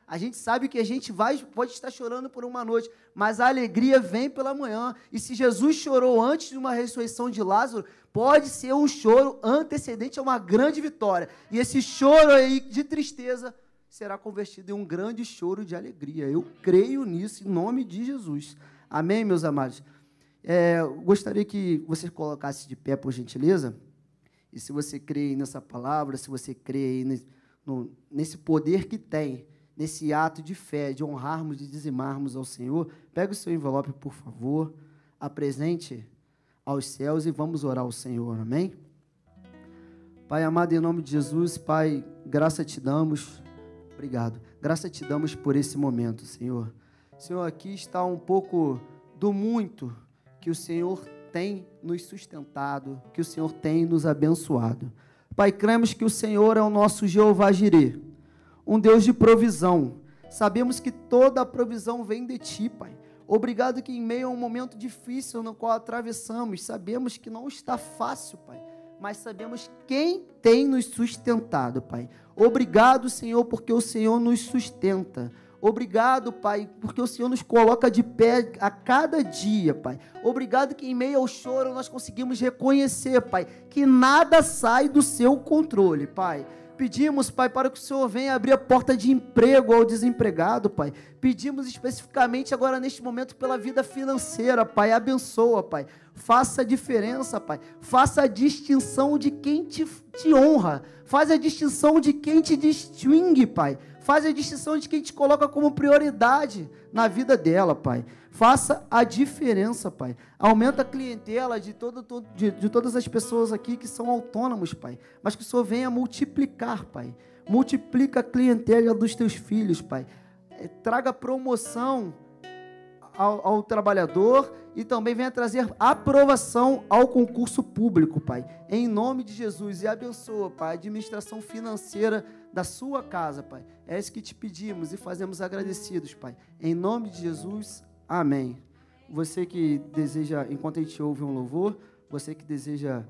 A gente sabe que a gente vai, pode estar chorando por uma noite, mas a alegria vem pela manhã. E se Jesus chorou antes de uma ressurreição de Lázaro, pode ser um choro antecedente a uma grande vitória. E esse choro aí de tristeza será convertido em um grande choro de alegria. Eu creio nisso em nome de Jesus. Amém, meus amados? É, gostaria que você colocasse de pé, por gentileza. E se você crê nessa palavra, se você crê nesse, poder que tem nesse ato de fé, de honrarmos, de dizimarmos ao Senhor, pega o seu envelope, por favor, apresente aos céus e vamos orar ao Senhor, amém? Pai amado, em nome de Jesus, Pai, graça te damos, obrigado, graça te damos por esse momento, Senhor. Senhor, aqui está um pouco do muito que o Senhor tem nos sustentado, que o Senhor tem nos abençoado. Pai, cremos que o Senhor é o nosso Jeová Jireh, um Deus de provisão. Sabemos que toda a provisão vem de Ti, Pai. Obrigado que em meio a um momento difícil no qual atravessamos, sabemos que não está fácil, Pai, mas sabemos quem tem nos sustentado, Pai. Obrigado, Senhor, porque o Senhor nos sustenta. Obrigado, Pai, porque o Senhor nos coloca de pé a cada dia, Pai. Obrigado que em meio ao choro nós conseguimos reconhecer, Pai, que nada sai do seu controle, Pai. Pedimos, Pai, para que o Senhor venha abrir a porta de emprego ao desempregado, Pai. Pedimos especificamente agora neste momento pela vida financeira, Pai. Abençoa, Pai. Faça a diferença, Pai. Faça a distinção de quem te, te honra. Faz a distinção de quem te distingue, Pai. Faz a distinção de quem te coloca como prioridade na vida dela, Pai. Faça a diferença, Pai. Aumenta a clientela de, todo, de, de todas as pessoas aqui que são autônomos, Pai. Mas que o Senhor venha multiplicar, Pai. Multiplica a clientela dos teus filhos, Pai. É, traga promoção ao, ao, trabalhador e também venha trazer aprovação ao concurso público, Pai. Em nome de Jesus. E abençoa, Pai, a administração financeira da sua casa, Pai. É isso que te pedimos e fazemos agradecidos, Pai. Em nome de Jesus. Amém. Você que deseja, enquanto a gente ouve um louvor, você que deseja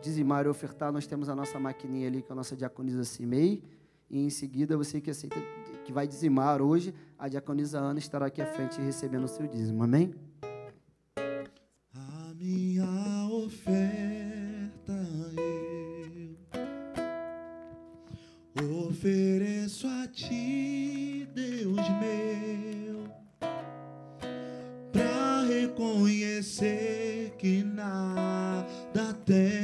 dizimar e ofertar, nós temos a nossa maquininha ali com a nossa diaconisa Cimei. E em seguida, você que aceita, que vai dizimar hoje, a diaconisa Ana estará aqui à frente recebendo o seu dízimo. Amém? Ti, Deus meu reconhecer que nada tenho,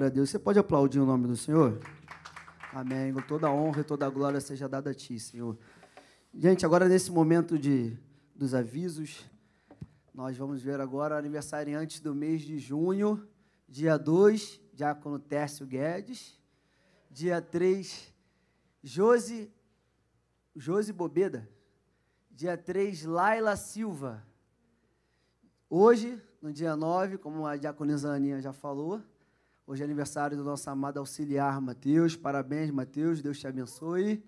Glória a Deus. Você pode aplaudir o nome do Senhor? Amém. Toda a honra e toda a glória seja dada a Ti, Senhor. Gente, agora nesse momento de, dos avisos, nós vamos ver agora aniversariantes do mês de junho. Dia 2, Diácono Tércio Guedes. Dia 3, Josi, Josi Bobeda. Dia 3, Laila Silva. Hoje, no dia 9, como a diaconisa Aninha já falou, hoje é aniversário do nosso amado auxiliar Mateus. Parabéns, Mateus, Deus te abençoe.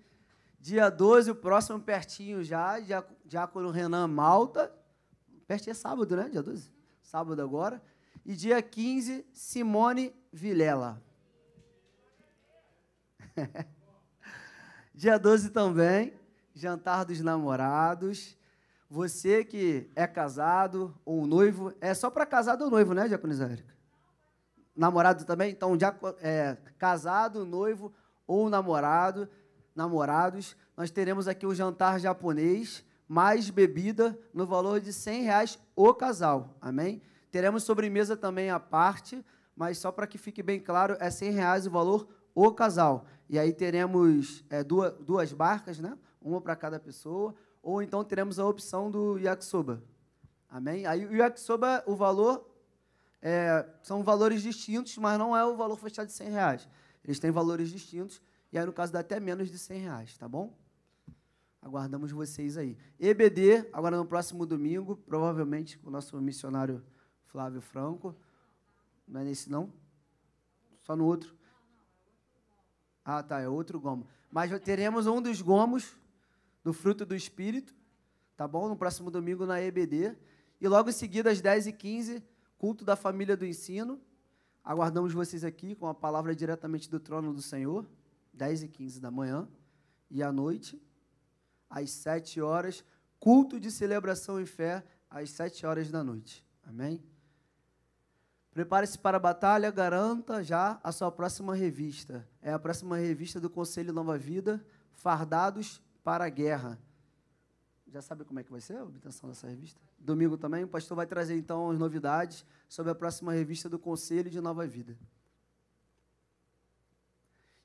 Dia 12, o próximo pertinho já, diácono Renan Malta. Pertinho é sábado, né? Dia 12? Sábado agora. E dia 15, Simone Vilela. dia 12 também, jantar dos namorados. Você que é casado ou noivo, é só para casado ou noivo, né, Diaconisa Érica? Namorado também? Então, é, casado, noivo ou namorado, namorados, nós teremos aqui um jantar japonês, mais bebida, no valor de 100 reais o casal. Amém? Teremos sobremesa também à parte, mas só para que fique bem claro, é 100 reais o valor o casal. E aí teremos é, duas, duas barcas, né? uma para cada pessoa, ou então teremos a opção do yakisoba. Amém? Aí o yakisoba, o valor, é, são valores distintos, mas não é o valor fechado de 100 reais. Eles têm valores distintos, e aí no caso dá até menos de 100 reais, tá bom? Aguardamos vocês aí. EBD, agora no próximo domingo, provavelmente com o nosso missionário Flávio Franco. Não é nesse não? Só no outro? Ah, tá, é outro gomo. Mas teremos um dos gomos do fruto do Espírito, tá bom? No próximo domingo na EBD. E logo em seguida, às 10h15, culto da família do ensino. Aguardamos vocês aqui com a palavra diretamente do trono do Senhor, 10h15 da manhã. E à noite, às sete horas, culto de celebração e fé, às sete horas da noite. Amém? Prepare-se para a batalha, garanta já a sua próxima revista. É a próxima revista do Conselho Nova Vida, Fardados para a Guerra. Já sabe como é que vai ser a obtenção dessa revista? Domingo também, o pastor vai trazer então as novidades sobre a próxima revista do Conselho de Nova Vida.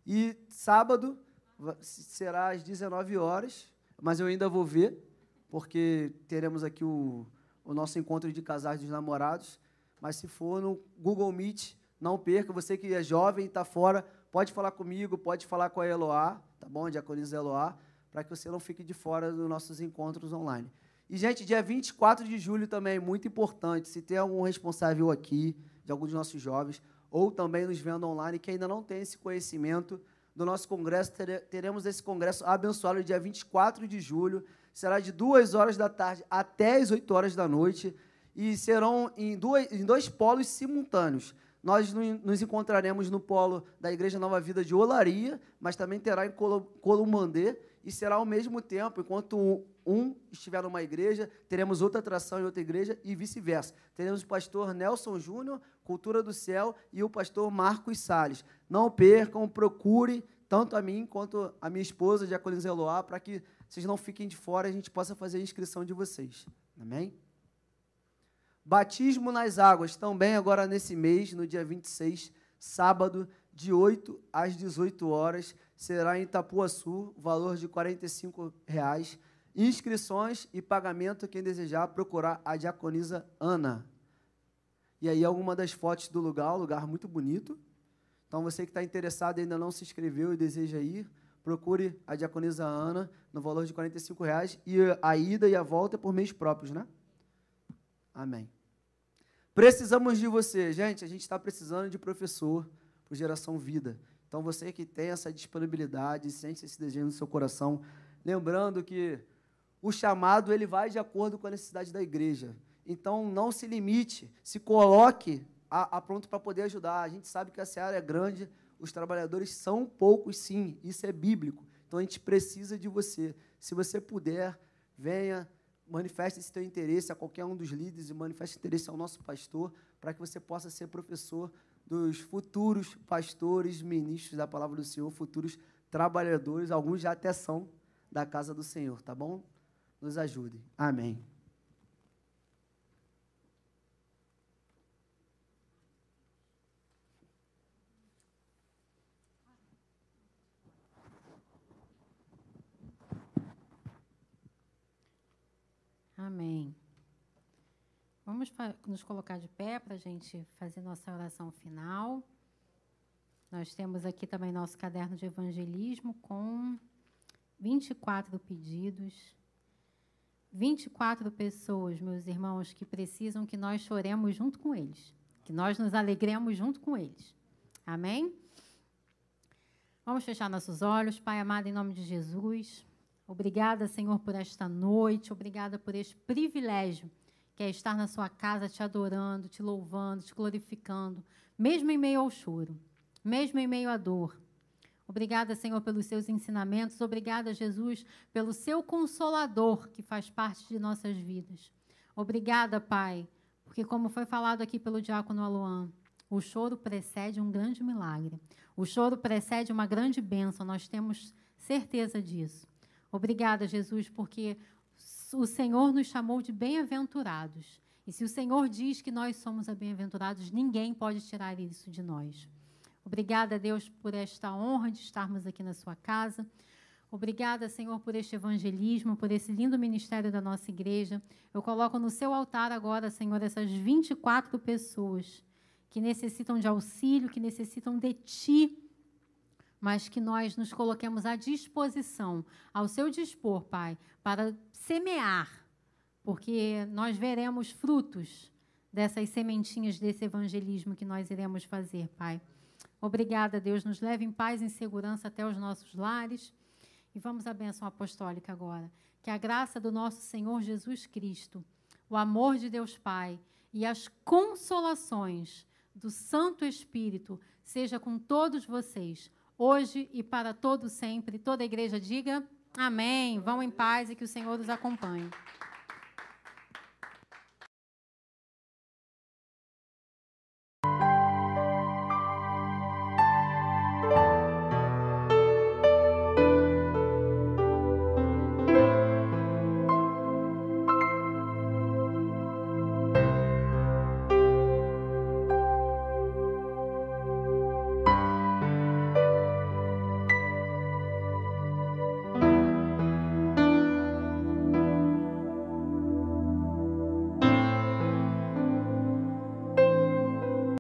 E sábado será às 19 horas, mas eu ainda vou ver, porque teremos aqui o, o nosso encontro de casais dos namorados. Mas se for no Google Meet, não perca. Você que é jovem e está fora, pode falar comigo, pode falar com a Eloá, tá bom? Diaconisa Eloá, para que você não fique de fora dos nossos encontros online. E, gente, dia 24 de julho também, muito importante, se tem algum responsável aqui, de algum dos nossos jovens, ou também nos vendo online, que ainda não tem esse conhecimento, do nosso congresso, teremos esse congresso abençoado dia 24 de julho, será de 2 horas da tarde até as 8 horas da noite, e serão em, duas, em dois polos simultâneos. Nós nos encontraremos no polo da Igreja Nova Vida de Olaria, mas também terá em Columandê, e será ao mesmo tempo, enquanto um estiver numa igreja, teremos outra atração em outra igreja e vice-versa. Teremos o pastor Nelson Júnior, Cultura do Céu, e o pastor Marcos Salles. Não percam, procure tanto a mim quanto a minha esposa, Diaconisa Eloá, para que vocês não fiquem de fora e a gente possa fazer a inscrição de vocês. Amém? Batismo nas águas, também agora nesse mês, no dia 26, sábado, de 8 às 18 horas, será em Itapuaçu, valor de 45 reais. Inscrições e pagamento, quem desejar, procurar a diaconisa Ana. E aí alguma das fotos do lugar, um lugar muito bonito. Então, você que está interessado e ainda não se inscreveu e deseja ir, procure a diaconisa Ana no valor de R$ reais e a ida e a volta é por meios próprios, né? Amém. Precisamos de você. Gente, a gente está precisando de professor para Geração Vida. Então, você que tem essa disponibilidade, sente esse desejo no seu coração, lembrando que o chamado ele vai de acordo com a necessidade da igreja. Então, não se limite, se coloque a, a pronto para poder ajudar. A gente sabe que a seara é grande, os trabalhadores são poucos, sim, isso é bíblico. Então, a gente precisa de você. Se você puder, venha, manifeste esse teu interesse a qualquer um dos líderes e manifeste interesse ao nosso pastor, para que você possa ser professor dos futuros pastores, ministros da palavra do Senhor, futuros trabalhadores, alguns já até são da casa do Senhor, tá bom? Nos ajude. Amém. Amém. Vamos nos colocar de pé para a gente fazer nossa oração final. Nós temos aqui também nosso caderno de evangelismo com 24 pedidos. 24 pessoas, meus irmãos, que precisam que nós choremos junto com eles, que nós nos alegremos junto com eles. Amém? Vamos fechar nossos olhos, Pai amado, em nome de Jesus. Obrigada, Senhor, por esta noite. Obrigada por este privilégio que é estar na sua casa te adorando, te louvando, te glorificando, mesmo em meio ao choro, mesmo em meio à dor. Obrigada, Senhor, pelos seus ensinamentos. Obrigada, Jesus, pelo seu consolador que faz parte de nossas vidas. Obrigada, Pai, porque, como foi falado aqui pelo diácono Aluan, o choro precede um grande milagre. O choro precede uma grande bênção. Nós temos certeza disso. Obrigada, Jesus, porque o Senhor nos chamou de bem-aventurados. E se o Senhor diz que nós somos bem-aventurados, ninguém pode tirar isso de nós. Obrigada, Deus, por esta honra de estarmos aqui na sua casa. Obrigada, Senhor, por este evangelismo, por esse lindo ministério da nossa igreja. Eu coloco no seu altar agora, Senhor, essas 24 pessoas que necessitam de auxílio, que necessitam de Ti, mas que nós nos coloquemos à disposição, ao seu dispor, Pai, para semear, porque nós veremos frutos dessas sementinhas desse evangelismo que nós iremos fazer, Pai. Obrigada, Deus. Nos leve em paz e segurança até os nossos lares. E vamos à bênção apostólica agora. Que a graça do nosso Senhor Jesus Cristo, o amor de Deus Pai e as consolações do Santo Espírito seja com todos vocês, hoje e para todo sempre. Toda a igreja diga amém. Vão em paz e que o Senhor os acompanhe.